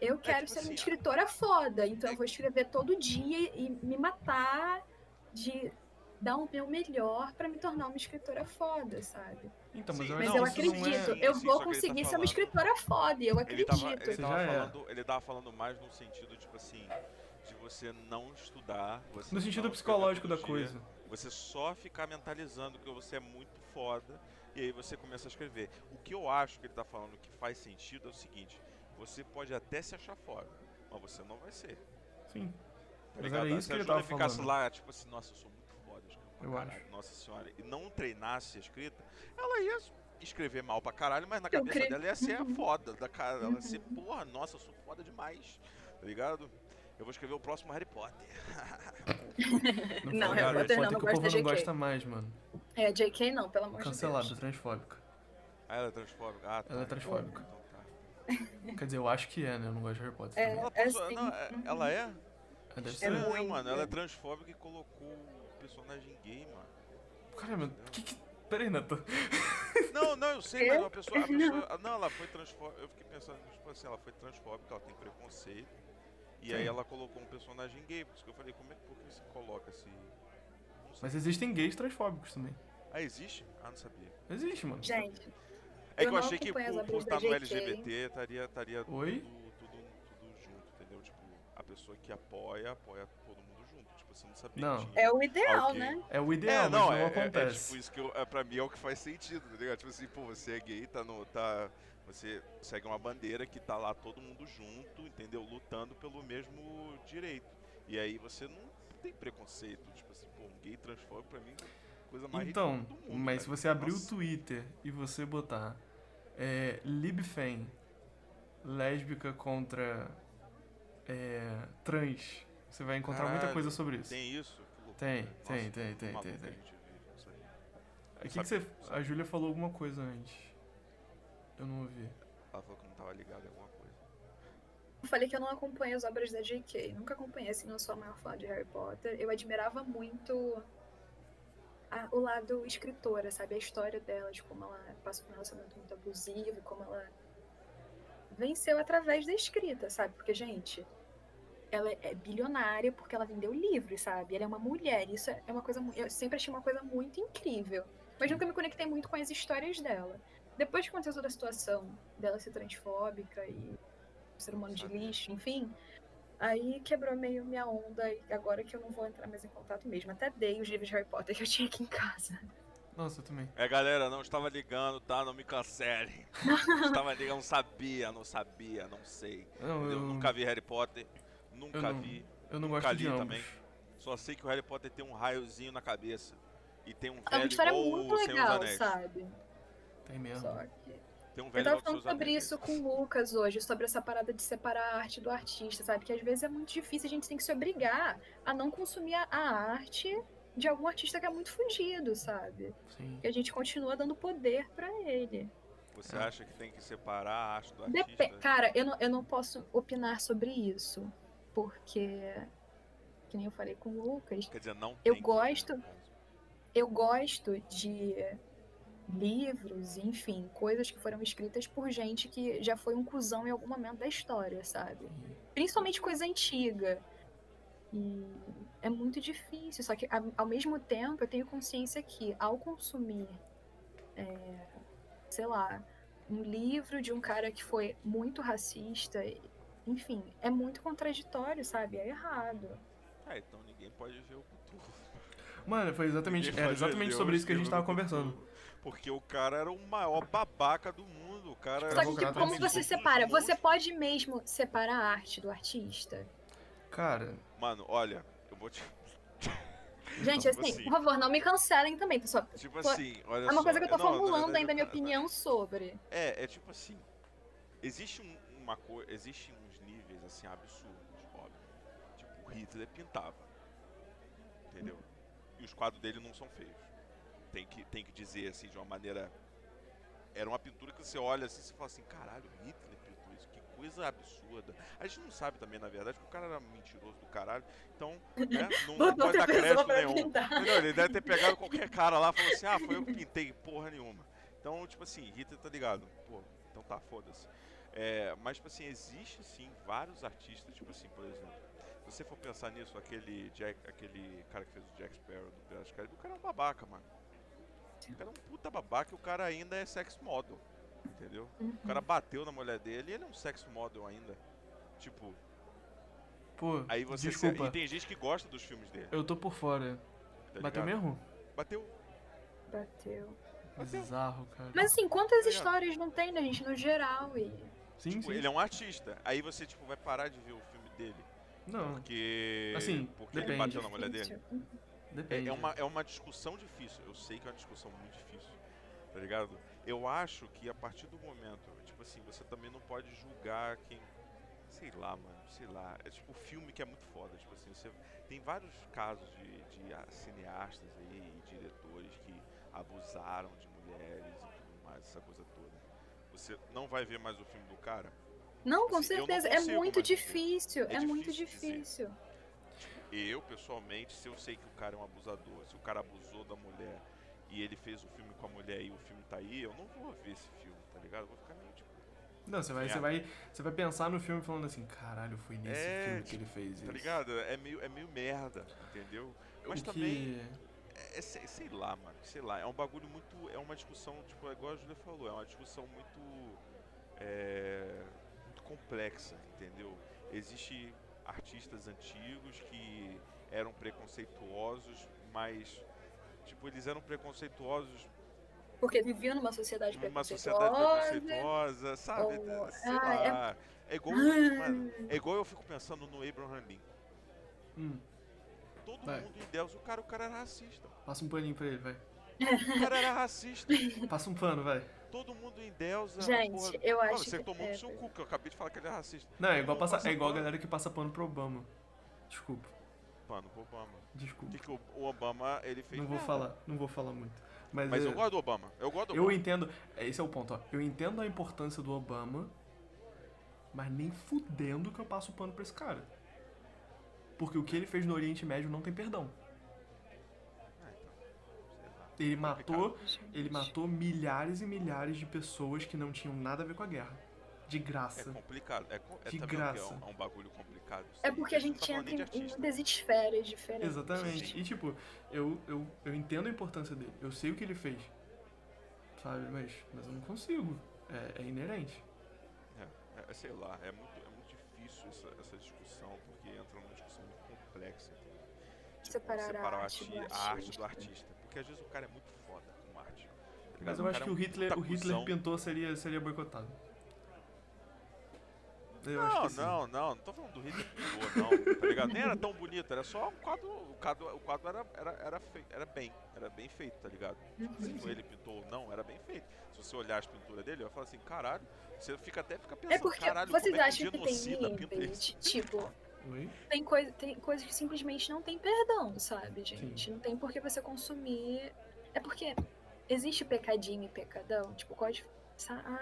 eu quero tipo ser assim, uma escritora foda, então eu vou escrever todo dia e me matar de dar o meu melhor pra me tornar uma escritora foda, sabe? Então, mas Sim, eu Mas acho eu não é- acredito, Sim, eu vou ele tá conseguir ser uma escritora foda, eu Ele acredito. tava, ele, tava é. falando, ele tava falando mais no sentido, tipo assim, de você não estudar. Você No sentido não psicológico da coisa. Você só ficar mentalizando que você é muito foda e aí você começa a escrever. O que eu acho que ele tá falando que faz sentido é o seguinte: você pode até se achar foda, mas você não vai ser. Sim. Tá ligado? era isso Se que a ele Júlia tava ficasse falando. lá, tipo assim, nossa, eu sou eu escrevo pra Eu caralho, acho. nossa senhora, e não treinasse a escrita, ela ia escrever mal pra caralho, mas na Eu cabeça cre- dela ia ser a Uhum. foda da cara. Ela ia ser, Uhum. porra, nossa, eu sou foda demais. Tá ligado? Eu vou escrever o próximo Harry Potter. (laughs) (laughs) Não, fala Harry Potter não, não que o gosto povo da não JK. gosta mais, mano. É, JK não, pelo amor de Cancelado, Deus. transfóbica. Ah, ela é transfóbica? Ah, tá. Ela é transfóbica. Então tá. (laughs) Quer dizer, eu acho que é, né? Eu não gosto de Harry Potter É. Ela, É sim. não, é- Uhum. ela é? É, deve É mano. Ela é transfóbica e colocou o personagem gay, mano. Caramba, que que... Peraí, Nathan. Não, não, eu sei, mas uma pessoa, a pessoa. Não, ela foi transfóbica. Eu fiquei pensando, tipo assim, ela foi transfóbica, ela tem preconceito. E aí Sim. ela colocou um personagem gay. Por isso que eu falei, como é que por que você coloca esse. Mas existem gays transfóbicos também. Ah, existe? Ah, não sabia. Existe, mano. Gente, É que Eu achei que por, por estar no. LGBT estaria, estaria Oi? tudo, tudo, tudo junto, entendeu? Tipo, a pessoa que apoia, apoia todo mundo você não sabia Não. é o ideal, alguém. né? É o ideal, É, não, mas é, não é- é acontece. tipo isso que eu, é, pra mim é o que faz sentido, tá ligado? Tipo assim, pô, você é gay, tá no. Tá, você segue uma bandeira que tá lá todo mundo junto, entendeu? Lutando pelo mesmo direito. E aí você não tem preconceito. Tipo assim, pô, um gay transfóbico pra mim é coisa mais Então, do mundo, mas se velho. você abrir o Nossa. Twitter e você botar é, Libfem, lésbica contra é, trans, você vai encontrar muita Caralho, coisa sobre isso. Tem isso? Tem, Nossa, tem, tem, tem, tem, tem. Aqui que você, a Júlia falou alguma coisa antes. Eu não ouvi. Ela falou que não tava ligada em alguma coisa. Eu falei que eu não acompanho as obras da J.K. Nunca acompanhei, assim, não sou a maior fã de Harry Potter. Eu admirava muito a- o lado escritora, sabe? A história dela, de como ela passou por um relacionamento muito abusivo, como ela venceu através da escrita, sabe? Porque, gente, ela é bilionária porque ela vendeu livros, sabe? Ela é uma mulher. Isso é uma coisa. Eu sempre achei uma coisa muito incrível. Mas nunca me conectei muito com as histórias dela. Depois que aconteceu toda a situação dela ser transfóbica e ser humano de lixo, enfim, aí quebrou meio minha onda e agora que eu não vou entrar mais em contato mesmo. Até dei os livros de Harry Potter que eu tinha aqui em casa. Nossa, eu também. É, galera, não estava ligando, tá? Não me cancelem. (laughs) estava ligando, não sabia, não sabia, não sei. Não, entendeu? eu, Nunca vi Harry Potter, nunca eu não- vi. eu não nunca gosto de ambos. também. Só sei que o Harry Potter tem um raiozinho na cabeça. E tem um É uma velho história igual muito o Senhor dos legal, Anéis. sabe? Tem mesmo. Só que... Tem um Eu velho tava igual o falando sobre Anéis. isso com o Lucas hoje, sobre essa parada de separar a arte do artista, sabe? Que às vezes é muito difícil, a gente tem que se obrigar a não consumir a- arte de algum artista que é muito fugido, sabe? Sim. Que a gente continua dando poder pra ele. Você É. acha que tem que separar a arte do artista? Cara, eu não, eu não posso opinar sobre isso, porque, que nem eu falei com o Lucas, Quer dizer, não Eu tem que, gosto. né? eu gosto de livros, enfim, coisas que foram escritas por gente que já foi um cuzão em algum momento da história, sabe? Principalmente coisa antiga. E é muito difícil, só que ao mesmo tempo eu tenho consciência que ao consumir, é, sei lá, um livro de um cara que foi muito racista, enfim, é muito contraditório, sabe? É errado. Ah, então ninguém pode ver o Cthulhu. Mano, foi exatamente, Ninguém era exatamente sobre isso que a gente tava do conversando. Porque o cara era o maior babaca do mundo. O cara Só era que, tipo, como você separa? Você pode mesmo separar a arte do artista? Cara, Mano, olha, eu vou te. Gente, Tipo assim, assim. por favor, não me cancelem também, pessoal. Tipo Pô, assim, olha É uma só, coisa que eu tô não, formulando verdade, ainda a minha opinião sobre. É, é tipo assim. Existe um- uma coisa. Existem uns assim absurdos, óbvio. Tipo, o Hitler pintava. Entendeu? E os quadros dele não são feios. Tem que, tem que dizer assim, de uma maneira. Era uma pintura que você olha assim e fala assim, caralho, o Hitler pintou isso, que coisa absurda. A gente não sabe também, na verdade, que o cara era mentiroso do caralho. Então, né, (laughs) não, não pode dar crédito nenhum. Entendeu? Ele deve ter pegado qualquer cara lá e falou assim, ah, foi eu que pintei, porra nenhuma. Então, tipo assim, Hitler tá ligado. Pô, então tá, foda-se. É, mas, tipo assim, existe sim vários artistas, tipo assim, por exemplo. Se você for pensar nisso, aquele, Jack, aquele cara que fez o Jack Sparrow do Piratas do Caribe, o cara é um babaca, mano. O cara é um puta babaca e o cara ainda é sex model. Entendeu? O cara bateu na mulher dele e ele é um sex model ainda. Tipo, pô, aí você. desculpa, E tem gente que gosta dos filmes dele. eu tô por fora. tá Bateu ligado? mesmo? Bateu. Bateu. Bizarro, cara. Mas assim, quantas Tá histórias não tem, né, gente, no geral? E... sim, Tipo, sim. ele é um artista. Aí você, tipo, vai parar de ver o filme dele. Não, Porque. Assim, porque ele depende. bateu na mulher dele. É, depende. é uma, é uma discussão difícil. Eu sei que é uma discussão muito difícil. Tá ligado? Eu acho que a partir do momento, tipo assim, você também não pode julgar quem. Sei lá, mano, sei lá. É tipo filme que é muito foda. Tipo assim, você tem vários casos de, de ah, cineastas aí e diretores que abusaram de mulheres e tudo mais, essa coisa toda. Você não vai ver mais o filme do cara? Não, com Assim, eu não certeza. consigo é muito difícil. É É, muito difícil dizer. difícil. Eu, pessoalmente, se eu sei que o cara é um abusador, se o cara abusou da mulher e ele fez o filme com a mulher e o filme tá aí, eu não vou ver esse filme, tá ligado? Eu vou ficar meio tipo, Não, você vai, É. você vai, você vai pensar no filme falando assim, caralho, foi nesse É, filme que ele fez isso. tá ligado? É meio, é meio merda, entendeu? Mas O também, que... é, sei, sei lá, mano, sei lá, é um bagulho muito, é uma discussão, tipo, é igual a Julia falou, é uma discussão muito, é, muito complexa, entendeu? Existe artistas antigos que eram preconceituosos, mas, tipo, eles eram preconceituosos Porque viviam numa sociedade numa preconceituosa. sociedade preconceituosa, sabe? ou- Sei ah, é- lá. É... igual, mano, é igual eu fico pensando no Abraham Lincoln. Hum, Todo Vai. mundo em Deus, o cara, o cara era racista. passa um paninho pra ele, vai. O cara era racista. (laughs) Passa um pano, vai. Todo mundo em Deus. Gente, eu Mano, acho você que- tomou é, no seu cu, que eu acabei de falar que ele é racista. Não, é igual, passa, passa é igual a pano. galera que passa pano pro Obama. Desculpa, Mano, pro Obama. Desculpa. que, que o o Obama ele fez? Não vou merda. falar, não vou falar muito. Mas, Mas é, eu gosto do Obama. Eu gosto do eu Obama. entendo, é, esse é o ponto, ó. Eu entendo a importância do Obama, mas nem fudendo que eu passo o pano pra esse cara. Porque o que ele fez no Oriente Médio não tem perdão. Ah, então, sei lá. Ele matou, Gente. ele matou milhares e milhares de pessoas que não tinham nada a ver com a guerra. De É graça. complicado. É, é De graça. é um, é um bagulho complicado. É porque a gente gente não tá muitas esferas diferentes. Exatamente. E tipo, eu, eu, eu entendo a importância dele. Eu sei o que ele fez. Sabe? Mas, mas eu não consigo. É, é inerente. É, é, sei lá, é muito, é muito difícil essa, essa discussão, entendeu? Tipo, Separar a o arte a arte do artista. Porque às vezes o cara é muito foda com arte. tá Mas eu acho que é o um Hitler, o Hitler cuzão. pintou seria, seria boicotado. Eu Não, não, não, não tô falando do Hitler pintor, não, tá ligado? Nem era tão bonito, era só um quadro, o quadro, o quadro era, era, era, fei- era bem, era bem feito, tá ligado? Uhum. Se ele pintou ou não, era bem feito. Se você olhar as pinturas dele, vai falar assim, caralho, você fica até fica pensando, É porque caralho, vocês como é que acham que tem genocida pinta níveis, isso? tipo, Oi? tem, coisa, tem coisas que simplesmente não tem perdão, sabe, gente? Sim. Não tem por que você consumir. É porque existe pecadinho e pecadão, tipo, código.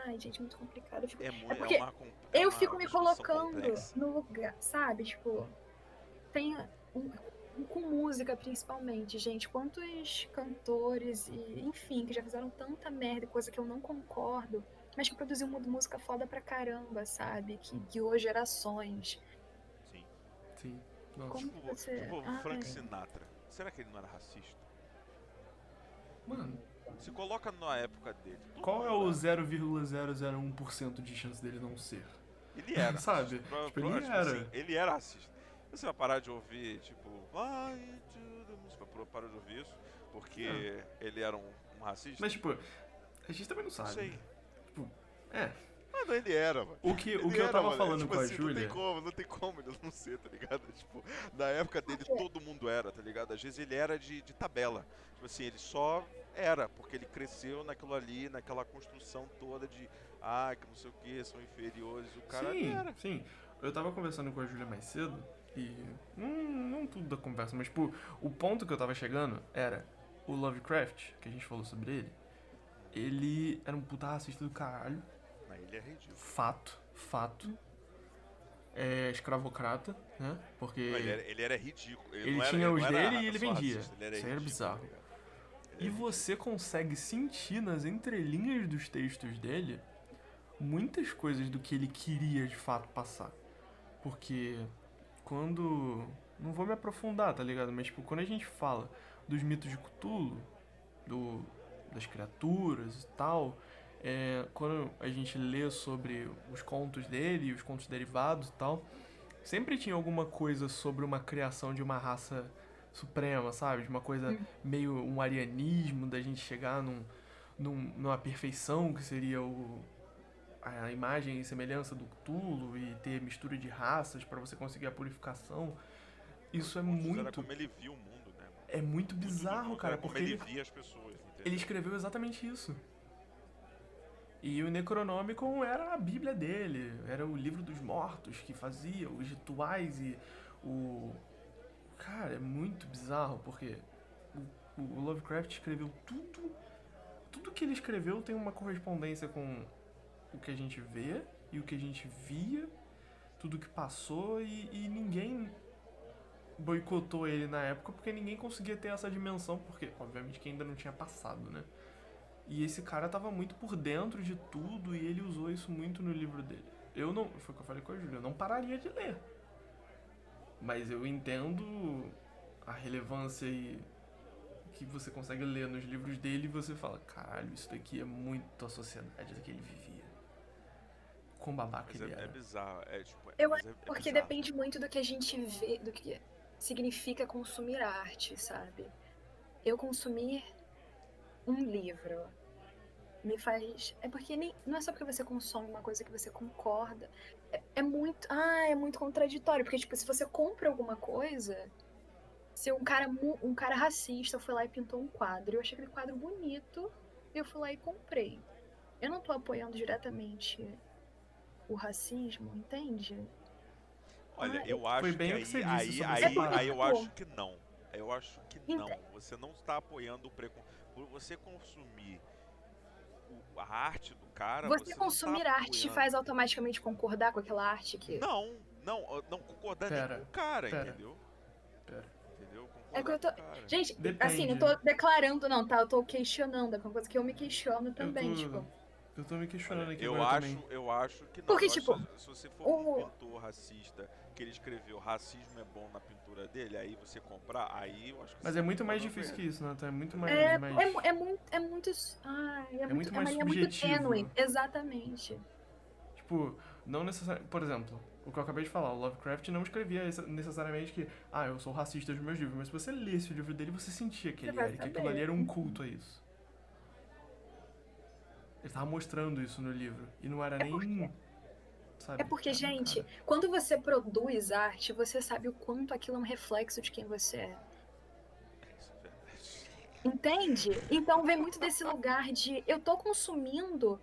Ai, gente, muito complicado. Eu, fico- É, muito, porque é uma, é eu uma fico me colocando complexa. no lugar, sabe? Tipo, tem um- com música principalmente, gente. Quantos cantores e, enfim, que já fizeram tanta merda, coisa que eu não concordo, mas que produziu mu- música foda pra caramba, sabe? Que guiou gerações. Sim. Nossa. Como Tipo, você- tipo Ai. Frank Sinatra. Será que ele não era racista? Mano, Se coloca na época dele. qual é o era. 0,001% de chance dele não ser? Ele era. (laughs) Sabe? Tipo, pro- ele tipo era. assim, ele era racista. Você vai parar de ouvir, tipo, Fly to the moon", você vai parar de ouvir isso, porque ele era um, um racista? Mas tipo, a gente também não não sabe. sei. Tipo, é. Mano, ele era, mano. O que, o que eu era, tava mano. falando tipo com a assim, Não Júlia. tem como, não tem como ele não ser, tá ligado? (laughs) Tipo, na época dele todo mundo era, tá ligado? Às vezes ele era de, de tabela. Tipo assim, ele só era, porque ele cresceu naquilo ali, naquela construção toda de, ah, que não sei o que, são inferiores. O cara sim, era. sim. Eu tava conversando com a Júlia mais cedo e. Não, não tudo da conversa, mas tipo, o ponto que eu tava chegando era o Lovecraft, que a gente falou sobre ele. Ele era um puta racista do caralho. Ele é ridículo. Fato, fato. É escravocrata, né? Porque. Ele, era, ele era ridículo. Ele era- tinha não os era dele e ele vendia. racista, ele era Isso aí era ridículo, bizarro. tá ligado? E você consegue sentir nas entrelinhas dos textos dele muitas coisas do que ele queria de fato passar. Porque quando. Não vou me aprofundar, tá ligado? Mas tipo, quando a gente fala dos mitos de Cthulhu, do, das criaturas e tal, é, quando a gente lê sobre os contos dele e os contos derivados e tal, sempre tinha alguma coisa sobre uma criação de uma raça suprema, sabe? De uma coisa meio um arianismo, da gente chegar num, num- numa perfeição que seria o, a imagem e semelhança do Cthulhu e ter mistura de raças para você conseguir a purificação. Isso é Contos Era muito, como ele via o mundo, né? é muito bizarro, cara, como porque ele ele, via as pessoas, entendeu? ele escreveu exatamente isso. E o Necronomicon era a bíblia dele, era o livro dos mortos que fazia os rituais e o. Cara, é muito bizarro, porque o, o Lovecraft escreveu tudo. Tudo que ele escreveu tem uma correspondência com o que a gente vê e o que a gente via, tudo que passou e, e ninguém boicotou ele na época porque ninguém conseguia ter essa dimensão, porque obviamente que ainda não tinha passado, né? E esse cara tava muito por dentro de tudo e ele usou isso muito no livro dele. Eu não, foi o que eu falei com a Júlia, eu não pararia de ler. Mas eu entendo a relevância e que você consegue ler nos livros dele e você fala, caralho, isso daqui é muito a sociedade que ele vivia. Com babaca Mas ele é, é era. bizarro. É, tipo, Eu mas é- é Porque bizarro. depende muito do que a gente vê, do que significa consumir arte, sabe? Eu consumir um livro me faz. É porque nem... não é só porque você consome uma coisa que você concorda. É, é muito. Ah, é muito contraditório. Porque, tipo, se você compra alguma coisa. Se um cara, mu- um cara racista foi lá e pintou um quadro, eu achei aquele quadro bonito, eu fui lá e comprei. Eu não tô apoiando diretamente o racismo, entende? Olha, Ah, eu acho Foi bem que o aí, que você disse aí, aí, separar. aí eu acho que não. Eu acho que não. Você não está apoiando o preconceito. Por você consumir o- a arte do cara. Você, você tá consumir arte te faz automaticamente concordar com aquela arte que. Não, não, não concordar nem Pera, com o cara, pera. entendeu? Pera. Entendeu? É que eu tô-. Gente, Depende. assim, não tô declarando, não, tá? Eu tô questionando. É uma coisa que eu me questiono também, eu tô, tipo. Eu tô me questionando Olha, aqui eu acho, também. eu acho que não. Porque, tipo, se, se você for um pintor racista que ele escreveu racismo é bom na pintura dele, aí você comprar, aí eu acho que Mas é muito mais difícil que isso, né? É muito mais. É, mais... é, é muito. É muito. Ai, é, muito, muito é mais uma linha muito subjetivo. tênue. Exatamente. Tipo, não necessariamente. Por exemplo, o que eu acabei de falar, o Lovecraft não escrevia essa- necessariamente que, ah, eu sou racista nos meus livros, mas se você lesse o livro dele, você sentia que ele era, que aquilo ali era um culto a isso. Ele tava mostrando isso no livro. E não era nem. Sabe? É porque, gente, cara. quando você produz arte, você sabe o quanto aquilo é um reflexo de quem você é. É. Entende? Então vem muito desse lugar de eu tô consumindo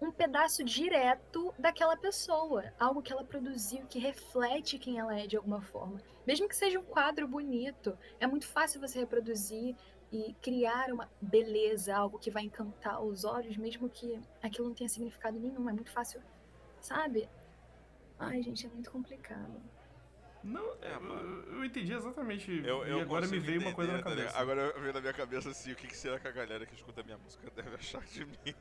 um pedaço direto daquela pessoa, algo que ela produziu que reflete quem ela é de alguma forma. Mesmo que seja um quadro bonito, é muito fácil você reproduzir e criar uma beleza, algo que vai encantar os olhos, mesmo que aquilo não tenha significado nenhum. É muito fácil, sabe? Ai, gente, é muito complicado. Não, É, eu, eu entendi exatamente. Eu, e eu agora me veio uma coisa na cabeça. Agora veio na minha cabeça assim, o que, que será que a galera que escuta minha música deve achar de mim?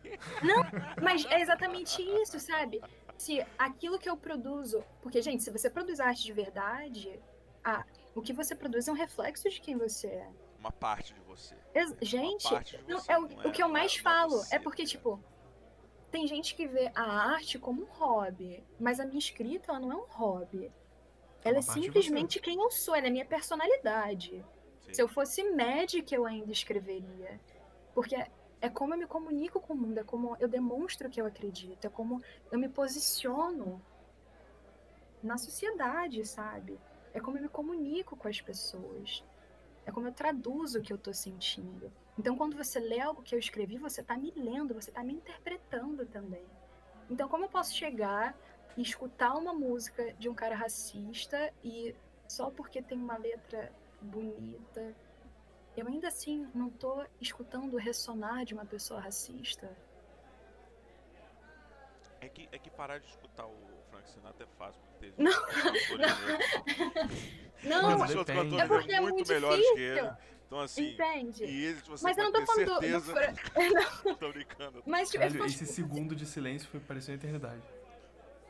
Mas é exatamente isso, sabe? Se aquilo que eu produzo. Porque, gente, se você produz arte de verdade, ah, o que você produz é um reflexo de quem você é. Uma parte de você. Ex- Uma gente, parte de não, você, é o, não o que eu mais não falo. você, É porque, tá tipo, tem gente que vê a arte como um hobby, mas a minha escrita ela não é um hobby. Ela é uma parte de simplesmente quem eu sou, ela é minha personalidade. Sim. Se eu fosse médica, eu ainda escreveria. Porque é É como eu me comunico com o mundo, é como eu demonstro que eu acredito, é como eu me posiciono na sociedade, sabe? É como eu me comunico com as pessoas. É como eu traduzo o que eu tô sentindo. Então, quando você lê algo que eu escrevi, você tá me lendo, você tá me interpretando também. Então, como eu posso chegar e escutar uma música de um cara racista e só porque tem uma letra bonita, eu ainda assim não tô escutando o ressonar de uma pessoa racista? É que, é que parar de escutar o Frank Sinatra é fácil, Não, não, (laughs) Não, outros cantores É porque é muito, muito melhores que ele. Então, assim, entende? e eles você Mas eu não tô falando do, do certeza. Fra- (laughs) (laughs) Tô brincando. Mas tipo, fico, esse segundo de silêncio foi parecer uma eternidade.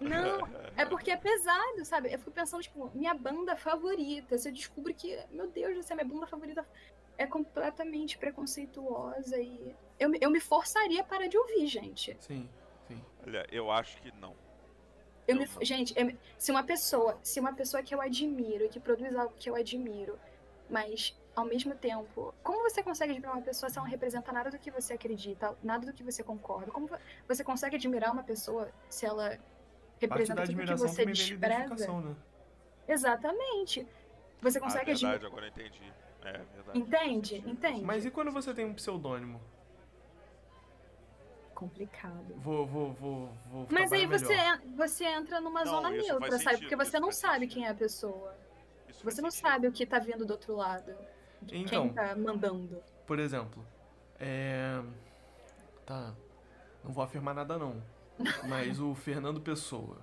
Não, é porque é pesado, sabe? Eu fico pensando, tipo, minha banda favorita. Se eu descubro que, meu Deus do céu, minha banda favorita é completamente preconceituosa e. Eu, me- eu me forçaria a parar de ouvir, gente. Sim, sim. Olha, eu acho que não. Eu me, gente, eu se uma pessoa, se uma pessoa que eu admiro e que produz algo que eu admiro, mas ao mesmo tempo, como você consegue admirar uma pessoa se ela não representa nada do que você acredita, nada do que você concorda? Como vo- você consegue admirar uma pessoa se ela representa tudo que você despreza? né? Exatamente. Você Ah, consegue admirar. verdade, agora eu entendi. É, verdade. Entende? Entende? Mas e quando você tem um pseudônimo? Complicado. Vou, vou, vou, vou Mas aí você, melhor. você entra numa Não, zona neutra, sabe? sentido, Porque você não sabe sentido. quem é a pessoa. Isso Você não sentido. sabe o que tá vindo do outro lado. de Então. Quem tá mandando. Por exemplo, é... Tá, não vou afirmar nada não. (laughs) Mas o Fernando Pessoa.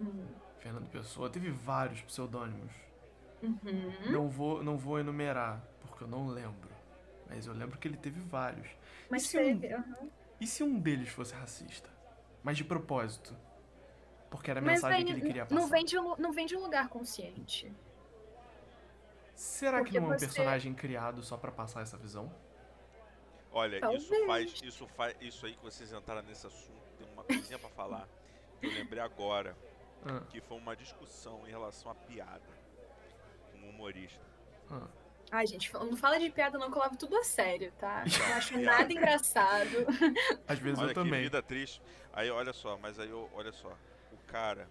Hum. Fernando Pessoa teve vários pseudônimos. Uhum. Não vou, não vou enumerar, porque eu não lembro. Mas eu lembro que ele teve vários. Mas se um- teve. E se um deles fosse racista? Mas de propósito? Porque era a mensagem aí que ele queria não passar. vem, de um, não vem de um lugar consciente. Será que porque não é um você- personagem criado só pra passar essa visão? Olha, isso Talvez. faz, isso faz, isso aí que vocês entraram nesse assunto, tem uma coisinha pra falar. que Eu lembrei agora Ah, que foi uma discussão em relação à piada com um humorista. ah. Ai, gente, não fala de piada não, que eu levo tudo a sério, tá? Eu não acho (laughs) nada engraçado. Às vezes Olha eu que também. vida triste. Aí olha só, mas aí olha só, o cara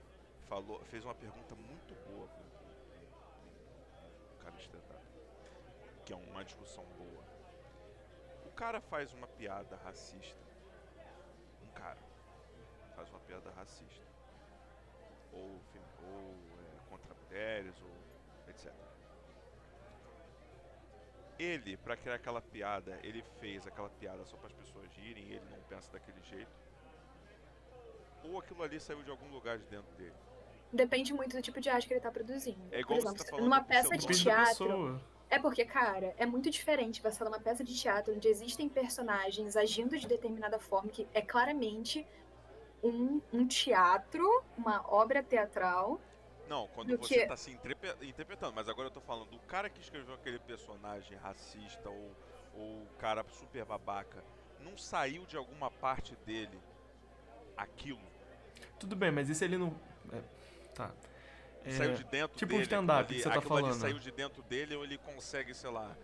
falou, fez uma pergunta muito boa o cara estetado, que é uma discussão boa. O cara faz uma piada racista. Um cara faz uma piada racista. Ou, ou é, contra mulheres, ou etc. Ele, pra criar aquela piada, ele fez aquela piada só para as pessoas rirem, ele não pensa daquele jeito. Ou aquilo ali saiu de algum lugar de dentro dele. Depende muito do tipo de arte que ele tá produzindo. É igual Por você exemplo, tá falando numa peça de teatro. É porque, cara, é muito diferente você falar uma peça de teatro onde existem personagens agindo de determinada forma, que é claramente um, um teatro, uma obra teatral. Não, quando Do você que- está se interpre- interpretando, mas agora eu tô falando do cara que escreveu aquele personagem racista ou o cara super babaca, não saiu de alguma parte dele aquilo? Tudo bem, mas se ele não. é, tá. É, saiu de dentro tipo um dele. stand-up aquilo que ali- você tá falando. saiu de dentro dele ou ele consegue, sei lá.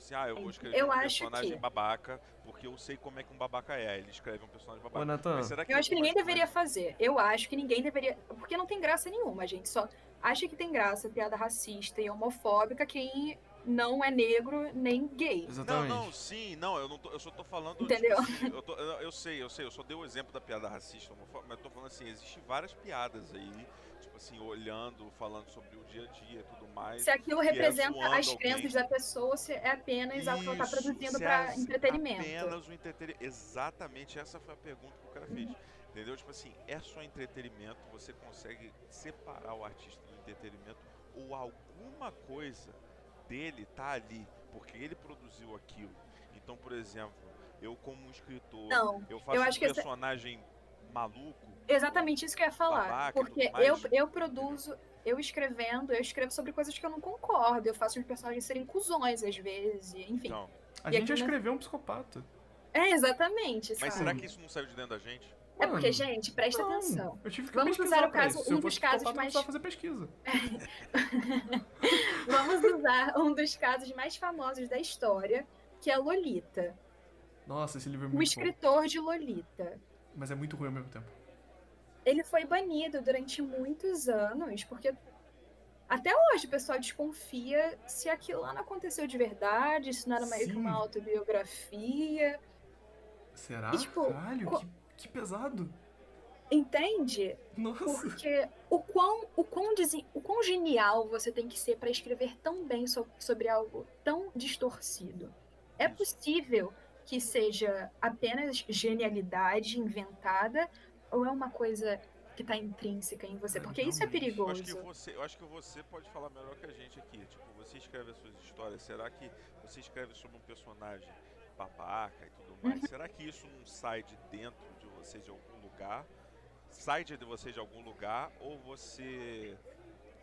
Tipo Assim, ah, eu vou Eu escrever um acho personagem que- babaca porque eu sei como é que um babaca é. Ele escreve um personagem Ô, babaca. Mas será Eu acho que ninguém deveria fazer. Eu acho que ninguém deveria. Porque não tem graça nenhuma, gente. Só acha que tem graça piada racista e homofóbica quem não é negro nem gay. Não, exatamente. não, sim, não, eu, não tô, eu só tô falando. Entendeu? tipo assim, eu, tô- eu- eu sei, eu sei, eu só dei o exemplo da piada racista, homofóbica, mas eu tô falando assim, existem várias piadas aí, tipo assim, olhando, falando sobre o dia a dia e tudo mais. Se aquilo é representa zoando as alguém. crenças da pessoa, se é apenas algo que ela tá Isso, produzindo é entretenimento. Apenas o entretenimento. Exatamente, essa foi a pergunta que o cara fez. Entendeu? Tipo assim, é só entretenimento, você consegue separar o artista do entretenimento ou alguma coisa dele tá ali, porque ele produziu aquilo. Então, por exemplo, eu como um escritor, Não, eu faço eu um que essa- personagem maluco. Exatamente isso que eu ia falar. Babaca porque eu, eu produzo, eu escrevendo, eu escrevo sobre coisas que eu não concordo. Eu faço os personagens serem cuzões às vezes, e- enfim. Então, A e gente já né? escreveu um psicopata. É, exatamente. mas sabe? será que isso não saiu de dentro da gente? É porque, gente, presta não, atenção. Eu tive que Vamos usar o caso- um dos casos mais- fazer pesquisa. (laughs) Vamos usar um dos casos mais famosos da história, que é a Lolita. Nossa, esse livro é o muito bom. escritor de Lolita. Mas é muito ruim ao mesmo tempo. Ele foi banido durante muitos anos, porque até hoje o pessoal desconfia se aquilo lá não aconteceu de verdade, se não era meio que uma autobiografia. Será? E, tipo, Caralho, co- que, que pesado. Entende? Nossa. Porque o quão, o, quão desen- o quão genial você tem que ser para escrever tão bem so- sobre algo tão distorcido. É possível que seja apenas genialidade inventada ou é uma coisa que tá intrínseca em você? Porque isso é realmente. Eu acho, perigoso. que você, eu acho que você pode falar melhor que a gente aqui. Tipo, você escreve as suas histórias. Será que você escreve sobre um personagem babaca e tudo mais? Será que isso não sai de dentro de você de algum lugar? Sai de você de algum lugar? Ou você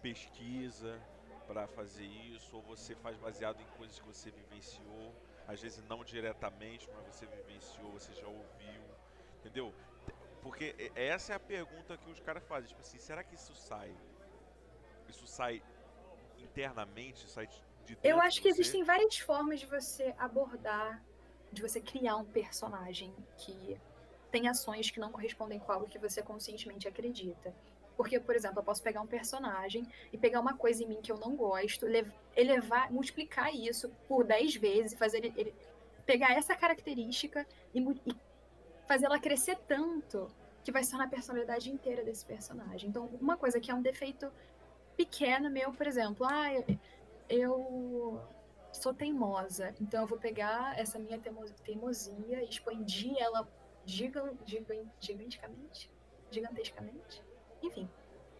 pesquisa pra fazer isso? Ou você faz baseado em coisas que você vivenciou? Às vezes não diretamente, mas você vivenciou, você já ouviu. Entendeu? Porque essa é a pergunta que os caras fazem. Tipo assim, será que isso sai? Isso sai internamente? Sai de de dentro Eu acho que existem várias formas de você abordar, de você criar um personagem que tem ações que não correspondem com algo que você conscientemente acredita. Porque, por exemplo, eu posso pegar um personagem e pegar uma coisa em mim que eu não gosto, lev- elevar, multiplicar isso por 10 vezes, fazer ele, ele- pegar essa característica e, e fazer ela crescer tanto que vai se tornar a personalidade inteira desse personagem. Então, uma coisa que é um defeito pequeno meu, por exemplo, ah, eu, eu sou teimosa, então eu vou pegar essa minha teimo- teimosia e expandir ela gigan, gigan, giganticamente, gigantescamente, enfim.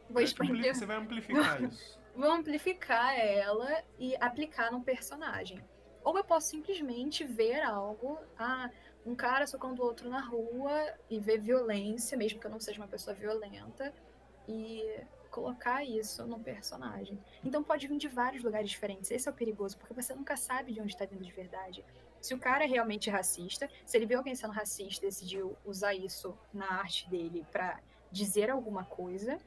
Vou expandir, Você vai amplificar (laughs) isso. vou amplificar ela e aplicar num personagem. Ou eu posso simplesmente ver algo, ah, um cara socando o outro na rua e ver violência, mesmo que eu não seja uma pessoa violenta, e colocar isso num personagem. Então pode vir de vários lugares diferentes. Esse é o perigoso, porque você nunca sabe de onde está vindo de verdade. Se o cara é realmente racista, se ele vê alguém sendo racista e decidiu usar isso na arte dele pra dizer alguma coisa,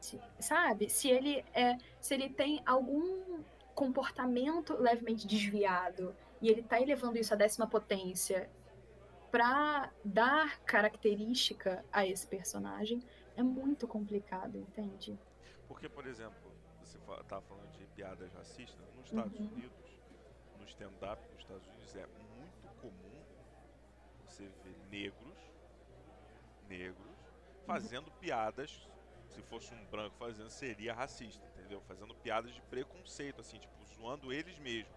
se- sabe? Se ele é, se ele tem algum comportamento levemente desviado e ele tá elevando isso à décima potência pra dar característica a esse personagem, é muito complicado, entende? Porque, por exemplo, você tava falando de piadas racistas, nos Estados Uhum. Unidos, no stand-up nos Estados Unidos é muito comum você ver negros, negros, fazendo piadas, se fosse um branco fazendo, seria racista, entendeu? Fazendo piadas de preconceito, assim, tipo, zoando eles mesmos.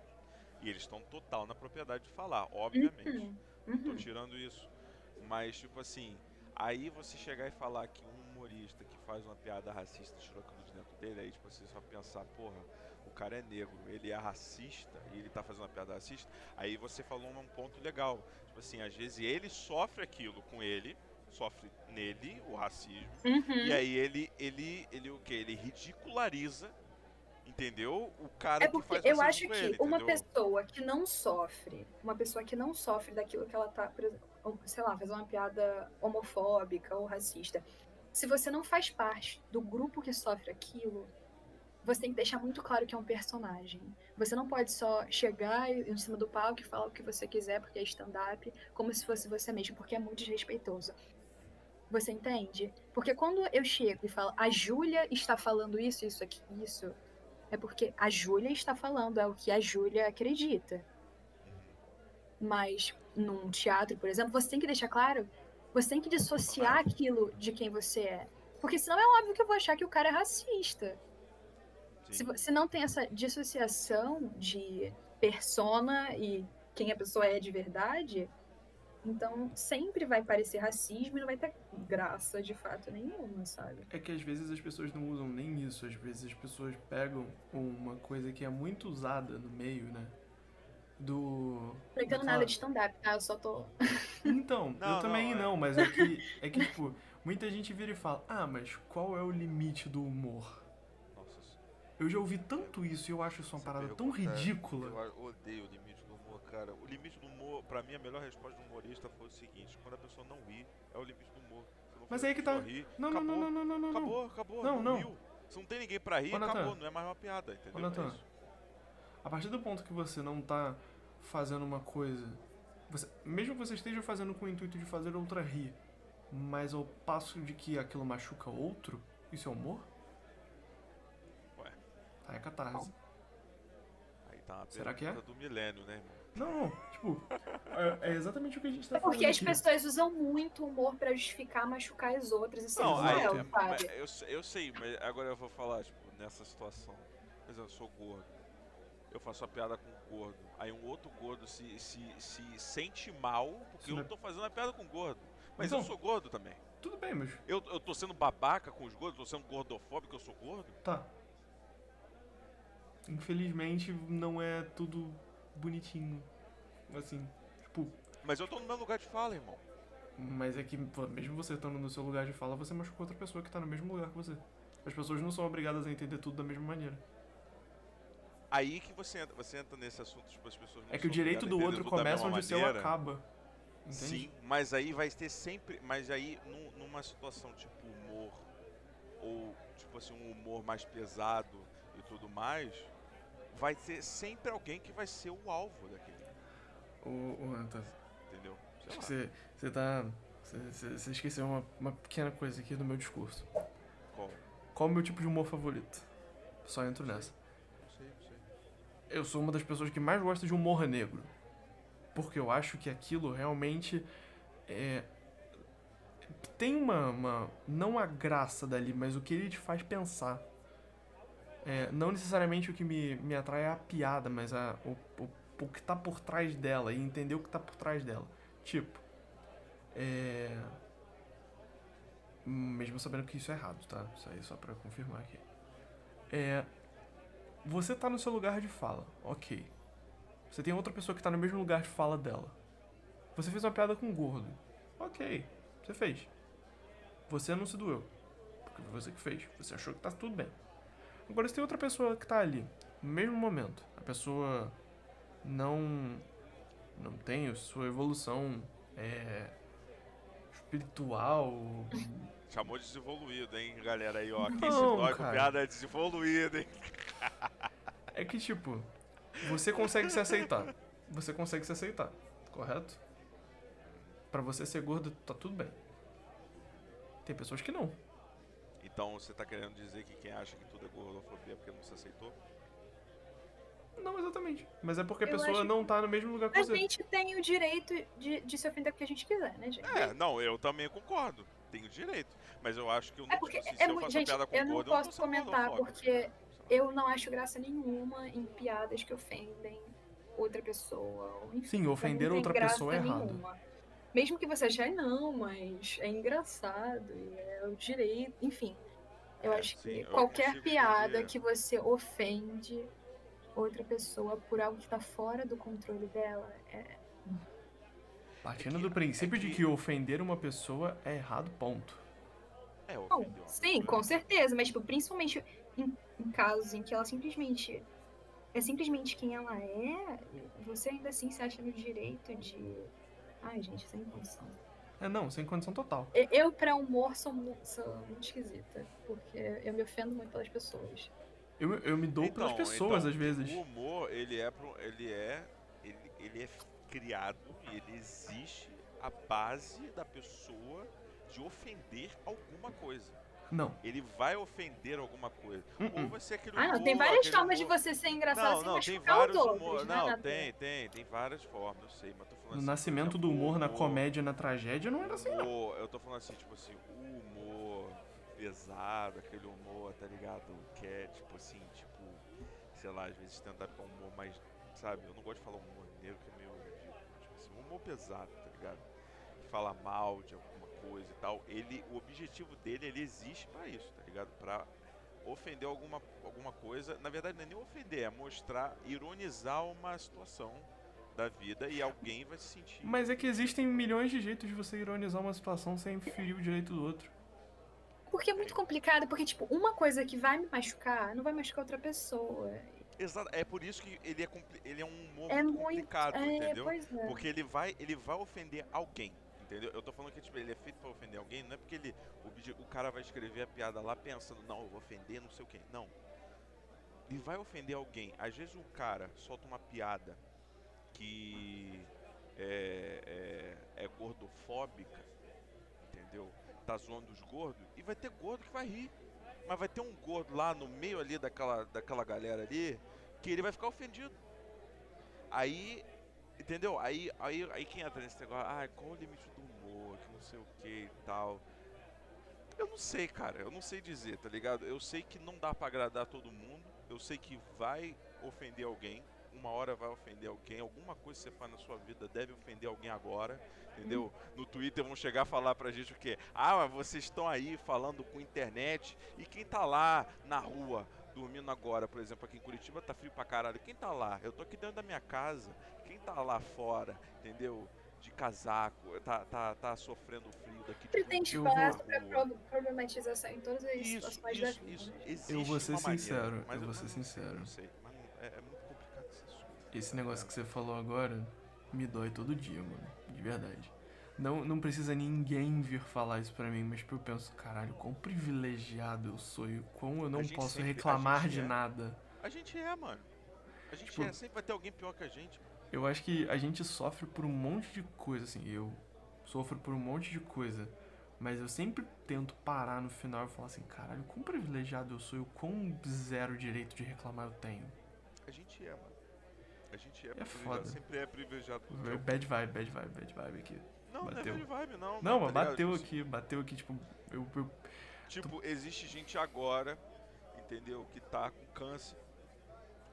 E eles estão total na propriedade de falar, obviamente. Uhum, Não tô uhum. tirando isso. Mas, tipo assim, aí você chegar e falar que um humorista que faz uma piada racista trocando de dentro dele, aí tipo, você só pensar, porra, o cara é negro, ele é racista e ele tá fazendo uma piada racista, aí você falou um ponto legal. Tipo assim, às vezes ele sofre aquilo com ele, sofre nele o racismo, Uhum. e aí ele, ele, ele o que? Ele ridiculariza, entendeu? O cara É que porque faz eu acho que ele, uma entendeu? pessoa que não sofre, uma pessoa que não sofre daquilo que ela tá, por exemplo, sei lá, fazer uma piada homofóbica ou racista, se você não faz parte do grupo que sofre aquilo, você tem que deixar muito claro que é um personagem. Você não pode só chegar em cima do palco e falar o que você quiser porque é stand-up, como se fosse você mesmo, porque é muito desrespeitoso. Você entende? Porque quando eu chego e falo, a Júlia está falando isso, isso aqui, isso, é porque a Júlia está falando, é o que a Júlia acredita. Mas num teatro, por exemplo, você tem que deixar claro, você tem que dissociar aquilo de quem você é. Porque senão é óbvio que eu vou achar que o cara é racista. Se, se não tem essa dissociação de persona e quem a pessoa é de verdade, então sempre vai parecer racismo e não vai ter graça de fato nenhuma, sabe? É que às vezes as pessoas não usam nem isso, às vezes as pessoas pegam uma coisa que é muito usada no meio, né? Do. Não entendo nada de stand-up, tá? Eu só tô. (laughs) Então, Não, eu também não, é. não, mas é que, é que, tipo, muita gente vira e fala, ah, mas qual é o limite do humor? Nossa, Eu já ouvi tanto isso e eu acho isso uma Essa parada tão ridícula. Eu odeio o limite cara. O limite do humor, pra mim, a melhor resposta do humorista foi o seguinte: quando a pessoa não ri, é o limite do humor. Mas aí que tá. rir, Não, não, acabou, não, não, não, não, não. Acabou, acabou. Não, não. Se não tem ninguém pra rir, Ô, acabou. Não é mais uma piada, entendeu? Ô, Natan. É. A partir do ponto que você não tá fazendo uma coisa Você, mesmo que você esteja fazendo com o intuito de fazer outra rir, mas ao passo de que aquilo machuca outro, isso é humor? Ué. Aí é catarse. Aí tá uma Será que é? do milênio, né, irmão? Não, não, tipo, é, é exatamente o que a gente tá É falando. porque as aqui. pessoas usam muito o humor pra justificar machucar as outras. Isso Não, é aí, cruel, mas sabe? eu, eu sei, mas agora eu vou falar, tipo, nessa situação. Por exemplo, eu sou gordo. Eu faço a piada com o gordo. Aí um outro gordo se, se, se sente mal porque Sim. eu tô fazendo a piada com o gordo. Mas eu Então. sou gordo também. Tudo bem, mas Eu, eu tô sendo babaca com os gordos, tô sendo gordofóbico, eu sou gordo. tá. Infelizmente não é tudo bonitinho. Assim, tipo, Mas eu tô no meu lugar de fala, irmão. mas é que pô, mesmo você estando no seu lugar de fala, você machucou outra pessoa que tá no mesmo lugar que você. As pessoas não são obrigadas a entender tudo da mesma maneira. Aí que você entra, você entra nesse assunto, tipo, as pessoas não É que o direito do outro começa onde o seu acaba. Entende? Sim, mas aí vai ter sempre. Mas aí, num- numa situação tipo humor, ou tipo assim, um humor mais pesado e tudo mais, vai ter sempre alguém que vai ser o alvo daquele. O, o Antas, Entendeu? Acho que você, você tá. Você, você- você esqueceu uma, uma pequena coisa aqui do meu discurso. Qual? Qual o meu tipo de humor favorito? Só entro nessa. Não sei, não sei. Eu sou uma das pessoas que mais gosta de humor negro. Porque eu acho que aquilo realmente é. Tem uma, uma. Não a graça dali, mas o que ele te faz pensar. É, não necessariamente o que me, me atrai é a piada, mas a, o, o, o que tá por trás dela e entender o que tá por trás dela. Tipo. É. Mesmo sabendo que isso é errado, tá? Isso aí só pra confirmar aqui. É. Você tá no seu lugar de fala, ok. Você tem outra pessoa que tá no mesmo lugar de fala dela. Você fez uma piada com um gordo. Ok, você fez. Você não se doeu. Porque foi você que fez. Você achou que tá tudo bem. Agora você tem outra pessoa que tá ali, no mesmo momento. A pessoa não. não tem sua evolução é, espiritual. Chamou de desevoluído, hein, galera aí, ó. Quem se Não, dói com cara. piada é desevoluído, hein? É que, tipo, você consegue se aceitar. Você consegue se aceitar, correto? Pra você ser gordo, tá tudo bem. Tem pessoas que não. Então você tá querendo dizer que quem acha que tudo é gordofobia é porque não se aceitou? Não exatamente. Mas é porque a Eu pessoa não tá no mesmo lugar que A você. gente tem o direito de, de se ofender porque a gente quiser, né, gente? É, não, eu também concordo. Tenho direito. Mas eu acho que eu não É porque tipo assim, é se eu faço Gente, piada com eu não gordo, posso eu sendo comentar porque lá. eu não acho graça nenhuma em piadas que ofendem outra pessoa. Ou, enfim, Sim, ofender não outra graça pessoa é errado. Mesmo que você ache, "Ai, não, mas é engraçado, e é o direito, enfim. Eu É, acho sim, que qualquer piada entender. que você ofende outra pessoa por algo que tá fora do controle dela, é, Partindo É do princípio é de que- ofender uma pessoa é errado, ponto. É, ofendeu sim, com certeza, mas tipo, principalmente em, em casos em que ela simplesmente é simplesmente quem ela é, você ainda assim se acha no direito de. Ai, gente, sem condição. É, não, sem condição total. Eu, pra humor, sou, sou muito esquisita, porque eu me ofendo muito pelas pessoas. Eu, eu me dou pelas Então, pessoas, então, às vezes. O humor, ele é, ele é, ele, ele é criado e ele existe a base da pessoa de ofender alguma coisa. Não. Ele vai ofender alguma coisa. Uh-uh. Ou vai ser aquele Ah, não, humor, tem várias formas de humor- você ser engraçado Não, sem não, tem machucar vários os outros. humor. né, Não, Natan? tem, tem, tem várias formas, eu sei, mas tô falando No assim, nascimento exemplo, do humor na o comédia e na tragédia não era assim, não. humor- eu tô falando assim, tipo assim, o humor pesado, aquele humor, tá ligado? Que é tipo assim, tipo, sei lá, às vezes é um humor mais, sabe? Eu não gosto de falar humor negro, que é meio ridículo. Tipo assim, um humor pesado, tá ligado? Que fala mal de alguma coisa e tal. Ele, o objetivo dele, ele existe pra isso, tá ligado? Pra ofender alguma, alguma coisa. Na verdade, não é nem ofender, é mostrar, ironizar uma situação da vida e alguém vai se sentir. Mas é que existem milhões de jeitos de você ironizar uma situação sem ferir o direito do outro. Porque é muito complicado, porque, tipo, uma coisa que vai me machucar não vai machucar outra pessoa. Exato, é por isso que ele é, compli- ele é um humor É muito muito. complicado, É, entendeu? pois é. Porque ele vai, ele vai ofender alguém, entendeu? Eu tô falando que tipo, ele é feito pra ofender alguém, não é porque ele, o, o cara vai escrever a piada lá pensando, não, eu vou ofender não sei o quê. Não. Ele vai ofender alguém. Às vezes o cara solta uma piada que é, é, é gordofóbica, entendeu? Tá zoando os gordos, e vai ter gordo que vai rir. Mas vai ter um gordo lá no meio ali daquela, daquela galera ali que ele vai ficar ofendido. Aí, entendeu? Aí, aí, aí quem entra nesse negócio, ah, qual o limite do humor, que não sei o que e tal. Eu não sei, cara, eu não sei dizer, tá ligado? Eu sei que não dá para agradar todo mundo, eu sei que vai ofender alguém, uma hora vai ofender alguém, alguma coisa que você faz na sua vida deve ofender alguém agora, entendeu? Hum. No Twitter vão chegar a falar pra gente o quê? Ah, mas vocês estão aí falando com internet e quem tá lá na rua dormindo agora, por exemplo, aqui em Curitiba tá frio pra caralho. Quem tá lá? Eu tô aqui dentro da minha casa. Quem tá lá fora, entendeu? De casaco, tá, tá, tá sofrendo frio daqui de tem espaço pra problematização em todas as isso, situações isso, da vida. Isso, isso. Eu vou ser sincero, maneira, eu vou ser sincero. Não sei, mas é, é muito esse negócio que você falou agora me dói todo dia, mano. De verdade. Não, não precisa ninguém vir falar isso pra mim, mas tipo, eu penso, caralho, quão privilegiado eu sou e quão eu não posso sempre, reclamar de é. nada. A gente é, mano. A gente tipo, é, sempre vai ter alguém pior que a gente. Mano. Eu acho que a gente sofre por um monte de coisa, assim, eu sofro por um monte de coisa. Mas eu sempre tento parar no final e falar assim, caralho, quão privilegiado eu sou e o quão zero direito de reclamar eu tenho. A gente é, mano. A gente é, é foda. sempre é privilegiado. Bad vibe, bad vibe, bad vibe aqui. Não, bateu. não é vibe, não. Não, mas tá bateu tipo aqui, bateu aqui, tipo, eu, eu... Tipo, existe gente agora, entendeu? Que tá com câncer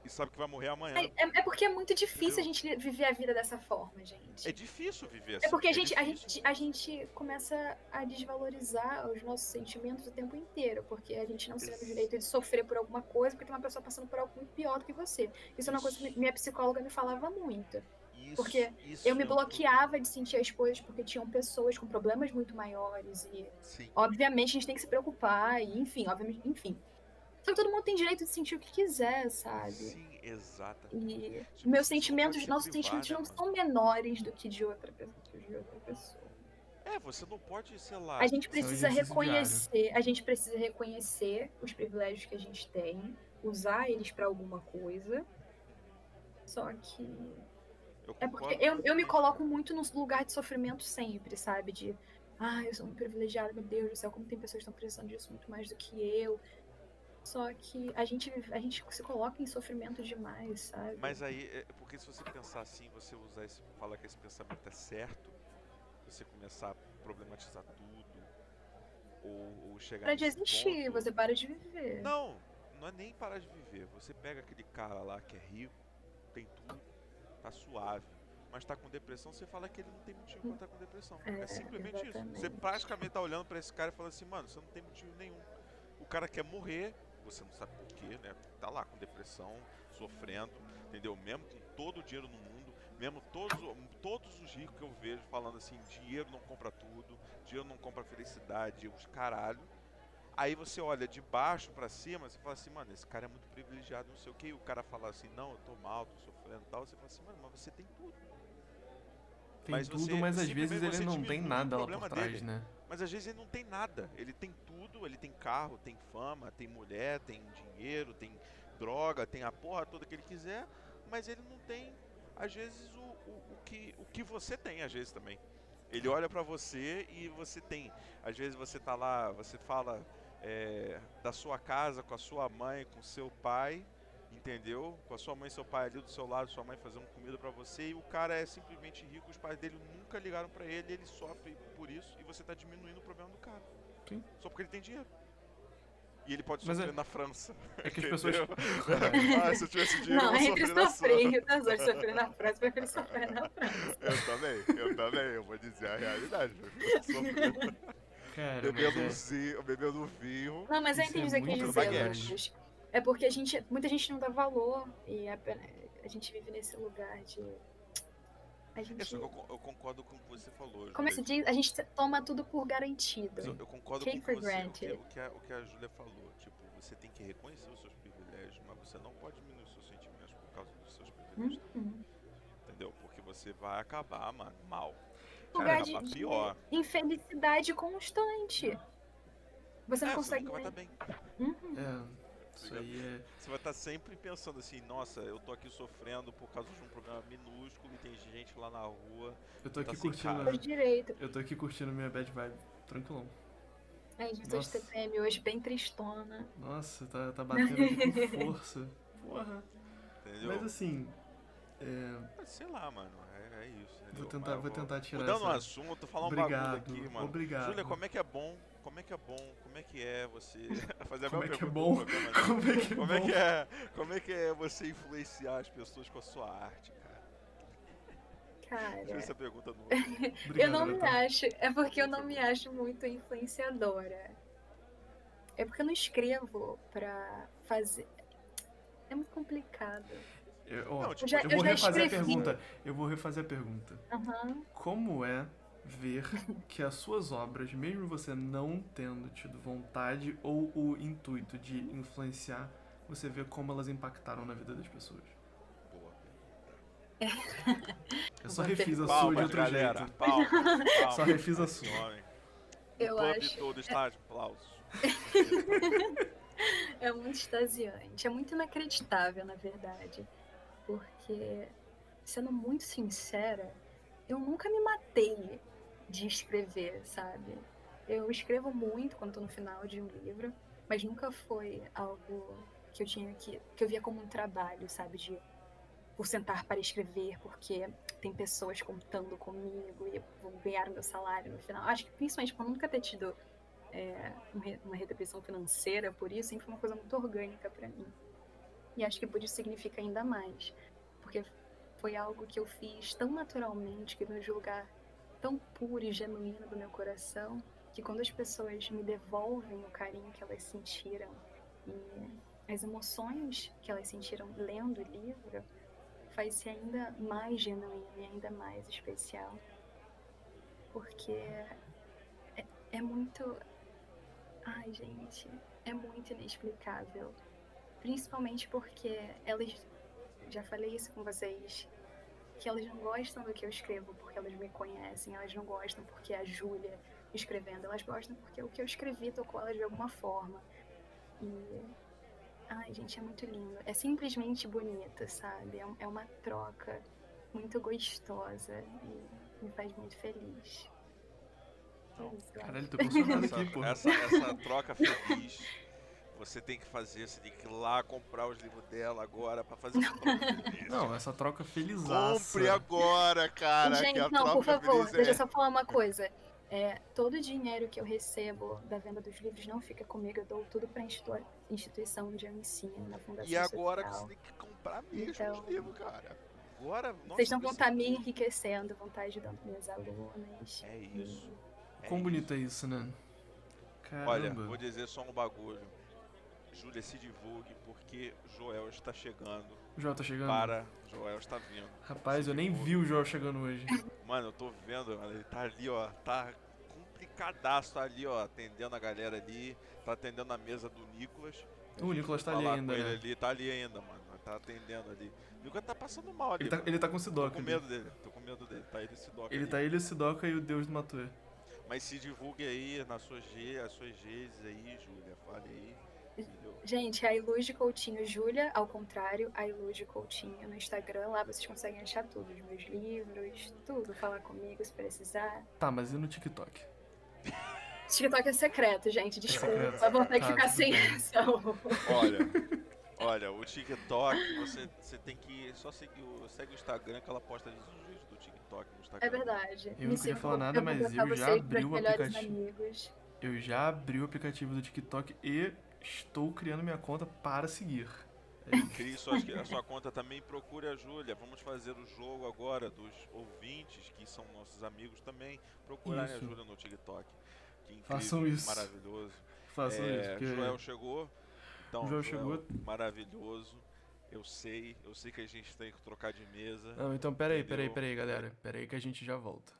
e sabe que vai morrer amanhã. É, é, é porque é muito difícil Entendeu? a gente viver a vida dessa forma, gente. É difícil viver assim. É porque a, é gente, a, gente, a gente começa a desvalorizar os nossos sentimentos o tempo inteiro, porque a gente não se dá o direito de sofrer por alguma coisa, porque tem uma pessoa passando por algo muito pior do que você. Isso, isso. é uma coisa que minha psicóloga me falava muito. Isso, porque isso eu me bloqueava de sentir as coisas porque tinham pessoas com problemas muito maiores e Sim. obviamente a gente tem que se preocupar e enfim, obviamente, enfim. Só que todo mundo tem direito de sentir o que quiser, sabe? Sim, exato. E tipo, meus sentimentos, nossos privar, sentimentos né, não mano? são menores do que de outra, de outra pessoa. É, você não pode, sei lá. A gente precisa reconhecer, a gente precisa reconhecer os privilégios que a gente tem, usar eles para alguma coisa. Só que é porque eu, eu me coloco muito no lugar de sofrimento sempre, sabe? De, ah, eu sou muito privilegiada, meu Deus do céu, como tem pessoas que estão precisando disso muito mais do que eu. Só que a gente, a gente se coloca em sofrimento demais, sabe? Mas aí, é, porque se você pensar assim, você usar esse, falar que esse pensamento é certo, você começar a problematizar tudo, ou, ou chegar Para de existir, ponto... você para de viver. Não, não é nem parar de viver. Você pega aquele cara lá que é rico, tem tudo, tá suave, mas tá com depressão, você fala que ele não tem motivo pra estar tá com depressão. É, é simplesmente exatamente. isso. Você praticamente tá olhando para esse cara e fala assim, mano, você não tem motivo nenhum. O cara quer morrer, você não sabe porquê, né? Tá lá com depressão, sofrendo, entendeu? Mesmo com todo o dinheiro no mundo, mesmo todos, todos os ricos que eu vejo falando assim, dinheiro não compra tudo, dinheiro não compra felicidade, os caralho. Aí você olha de baixo para cima, você fala assim, mano, esse cara é muito privilegiado, não sei o que, e o cara fala assim, não, eu tô mal, tô sofrendo e tal, você fala assim, mano, mas você tem tudo. Tem mas tudo, você, mas às vezes ele não tem nada lá por trás, dele. né? Mas às vezes ele não tem nada. Ele tem tudo, ele tem carro, tem fama, tem mulher, tem dinheiro, tem droga, tem a porra toda que ele quiser, mas ele não tem, às vezes, o, o, o que, o que você tem, às vezes também. Ele olha para você e você tem. Às vezes você tá lá, você fala é, da sua casa com a sua mãe, com seu pai, entendeu? Com a sua mãe e seu pai ali do seu lado, sua mãe fazendo comida para você e o cara é simplesmente rico, os pais dele nunca ligaram para ele, ele sofre por isso e você tá diminuindo o problema do cara. Sim. Só porque ele tem dinheiro. E ele pode sofrer é... na França. É que as (laughs) pessoas. ah, se eu tivesse dinheiro, não, eu entre sofrer e o Tesouro sofrer na França, eu prefiro sofrer na França. Eu também, eu também, eu vou dizer a realidade. Cara, bebendo, é... vinho, bebendo vinho. Não, mas eu entendi o que quer dizer, Lucas. É porque a gente, muita gente não dá valor e a, a gente vive nesse lugar de. A gente... eu, eu, concordo com o que você falou. Como se diz, a gente toma tudo por garantido. Eu, eu concordo com você, o, que, o, que a, o que a Júlia falou. Tipo, você tem que reconhecer os seus privilégios, mas você não pode diminuir os seus sentimentos por causa dos seus privilégios. Uhum. Entendeu? Porque você vai acabar, mano, mal. Lugar de, de, infelicidade constante. Você não é, consegue. Você nunca vai estar bem. Uhum. É. Isso aí é. Você vai estar sempre pensando assim, nossa, eu tô aqui sofrendo por causa de um programa minúsculo e tem gente lá na rua. Eu tô Tá aqui sem curtindo. cara. Direito. Eu tô aqui curtindo minha bad vibe. Tranquilão. Ai, gente, de. TPM hoje bem tristona. Nossa, tá, tá batendo aqui com (laughs) força. Porra. Entendeu? Mas assim. É, Mas sei lá, mano. É, é isso. Tentar, vou tentar tirar Mudando o essa. assunto, falar um Obrigado, bagulho aqui, mano. obrigado. Júlia, como é que é bom? Como é que é bom? Como é que é você (laughs) fazer a Como é que é bom? do programa, né? Como é que é Como é bom? que é, como é que é você influenciar as pessoas com a sua arte, cara? Cara, Tira essa pergunta no (laughs) eu não me acho. É porque eu não me acho muito influenciadora. É porque eu não escrevo pra fazer. É muito complicado. Eu, ó, Não, tipo, Eu já, eu eu vou já refazer a escrevi. pergunta. Eu vou refazer a pergunta. Aham. Como é ver que as suas obras, mesmo você não tendo tido vontade ou o intuito de influenciar, você vê como elas impactaram na vida das pessoas? Boa. Eu só refiz a sua de outro galera. jeito. Palmas, palmas. Só refiz a sua. Eu o acho. todo está de aplausos. (laughs) É muito extasiante. É muito inacreditável, na verdade. Porque, sendo muito sincera, eu nunca me matei de escrever, sabe? Eu escrevo muito quando tô no final de um livro, mas nunca foi algo que eu tinha que. que eu via como um trabalho, sabe? De por sentar para escrever, porque tem pessoas contando comigo e vou ganhar o meu salário no final. Acho que principalmente por nunca ter tido é, um uma retribuição financeira por isso, sempre foi uma coisa muito orgânica para mim. E acho que isso significa ainda mais, porque foi algo que eu fiz tão naturalmente, que veio de um lugar tão puro e genuíno do meu coração, que quando as pessoas me devolvem o carinho que elas sentiram e as emoções que elas sentiram lendo o livro, faz ser ainda mais genuíno e ainda mais especial. Porque é, é muito. Ai, gente, é muito inexplicável. Principalmente porque elas. Já falei isso com vocês. Que elas não gostam do que eu escrevo porque elas me conhecem. Elas não gostam porque é a Júlia escrevendo. Elas gostam porque o que eu escrevi tocou elas de alguma forma. E. Ai, gente, é muito lindo. É simplesmente bonito, sabe? É, é uma troca muito gostosa e me faz muito feliz. Eu Caralho, tô emocionado (laughs) aqui, pô. essa, essa troca feliz. Você tem que fazer, você tem que ir lá comprar os livros dela agora pra fazer (laughs) feliz. Não, essa troca felizaça. Compre agora, cara. Gente, que a não, troca por favor, feliz deixa é... eu só falar uma coisa. É, todo o dinheiro que eu recebo da venda dos livros não fica comigo, eu dou tudo pra institu- instituição onde eu ensino, na Fundação E agora que Social. você tem que comprar mesmo Então- os livros, cara. Agora, nossa, Vocês não vão estar me enriquecendo, vão estar ajudando minhas alunas. É isso. é Quão isso. bonito é isso, né? Caramba. Olha, vou dizer só um bagulho. Júlia, se divulgue porque Joel está chegando. O Joel tá chegando? Para, Joel está vindo. Rapaz, eu nem divulgue. vi o Joel chegando hoje. Mano, eu tô vendo, mano, ele tá ali, ó, tá complicadaço, tá ali, ó, atendendo a galera ali, tá atendendo a mesa do Nicolas. O Nicolas tá ali com ainda, ele né? ali, tá ali ainda, mano, tá atendendo ali. O Nicolas tá passando mal ali. Ele tá, ele tá com o Tô Sidoca. com ali. medo dele, tô com medo dele, tá ele esse doc Ele ali. tá ele, o Sidoca e o Deus do Matuê. Mas se divulgue aí nas suas G, as suas Gs aí, Júlia, fale aí. Gente, a Ilude Coutinho Júlia, ao contrário, a Ilude Coutinho no Instagram, lá vocês conseguem achar tudo, os meus livros, tudo, falar comigo se precisar. Tá, mas e no TikTok? (laughs) TikTok é secreto, gente, desculpa, secreto. vou ter que Tá, ficar tudo sem. Olha, (laughs) olha, o TikTok, você, você tem que só seguir o, segue o Instagram que ela posta os vídeos do TikTok no Instagram. É verdade. Eu Me não queria falar nada, eu mas eu já abri o aplicativo. amigos. Eu já abri o aplicativo do TikTok e estou criando minha conta para seguir. Crie sua, a sua conta também, procure a Júlia. Vamos fazer o jogo agora dos ouvintes, que são nossos amigos também. Procurarem a Isso. Júlia no TikTok. Que incrível, Façam isso. maravilhoso. Façam É, isso, porque Joel chegou. Então, Joel Joel, chegou. maravilhoso. Eu sei, eu sei que a gente tem que trocar de mesa. Não, então peraí, peraí, Entendeu? peraí, galera. Peraí que a gente já volta.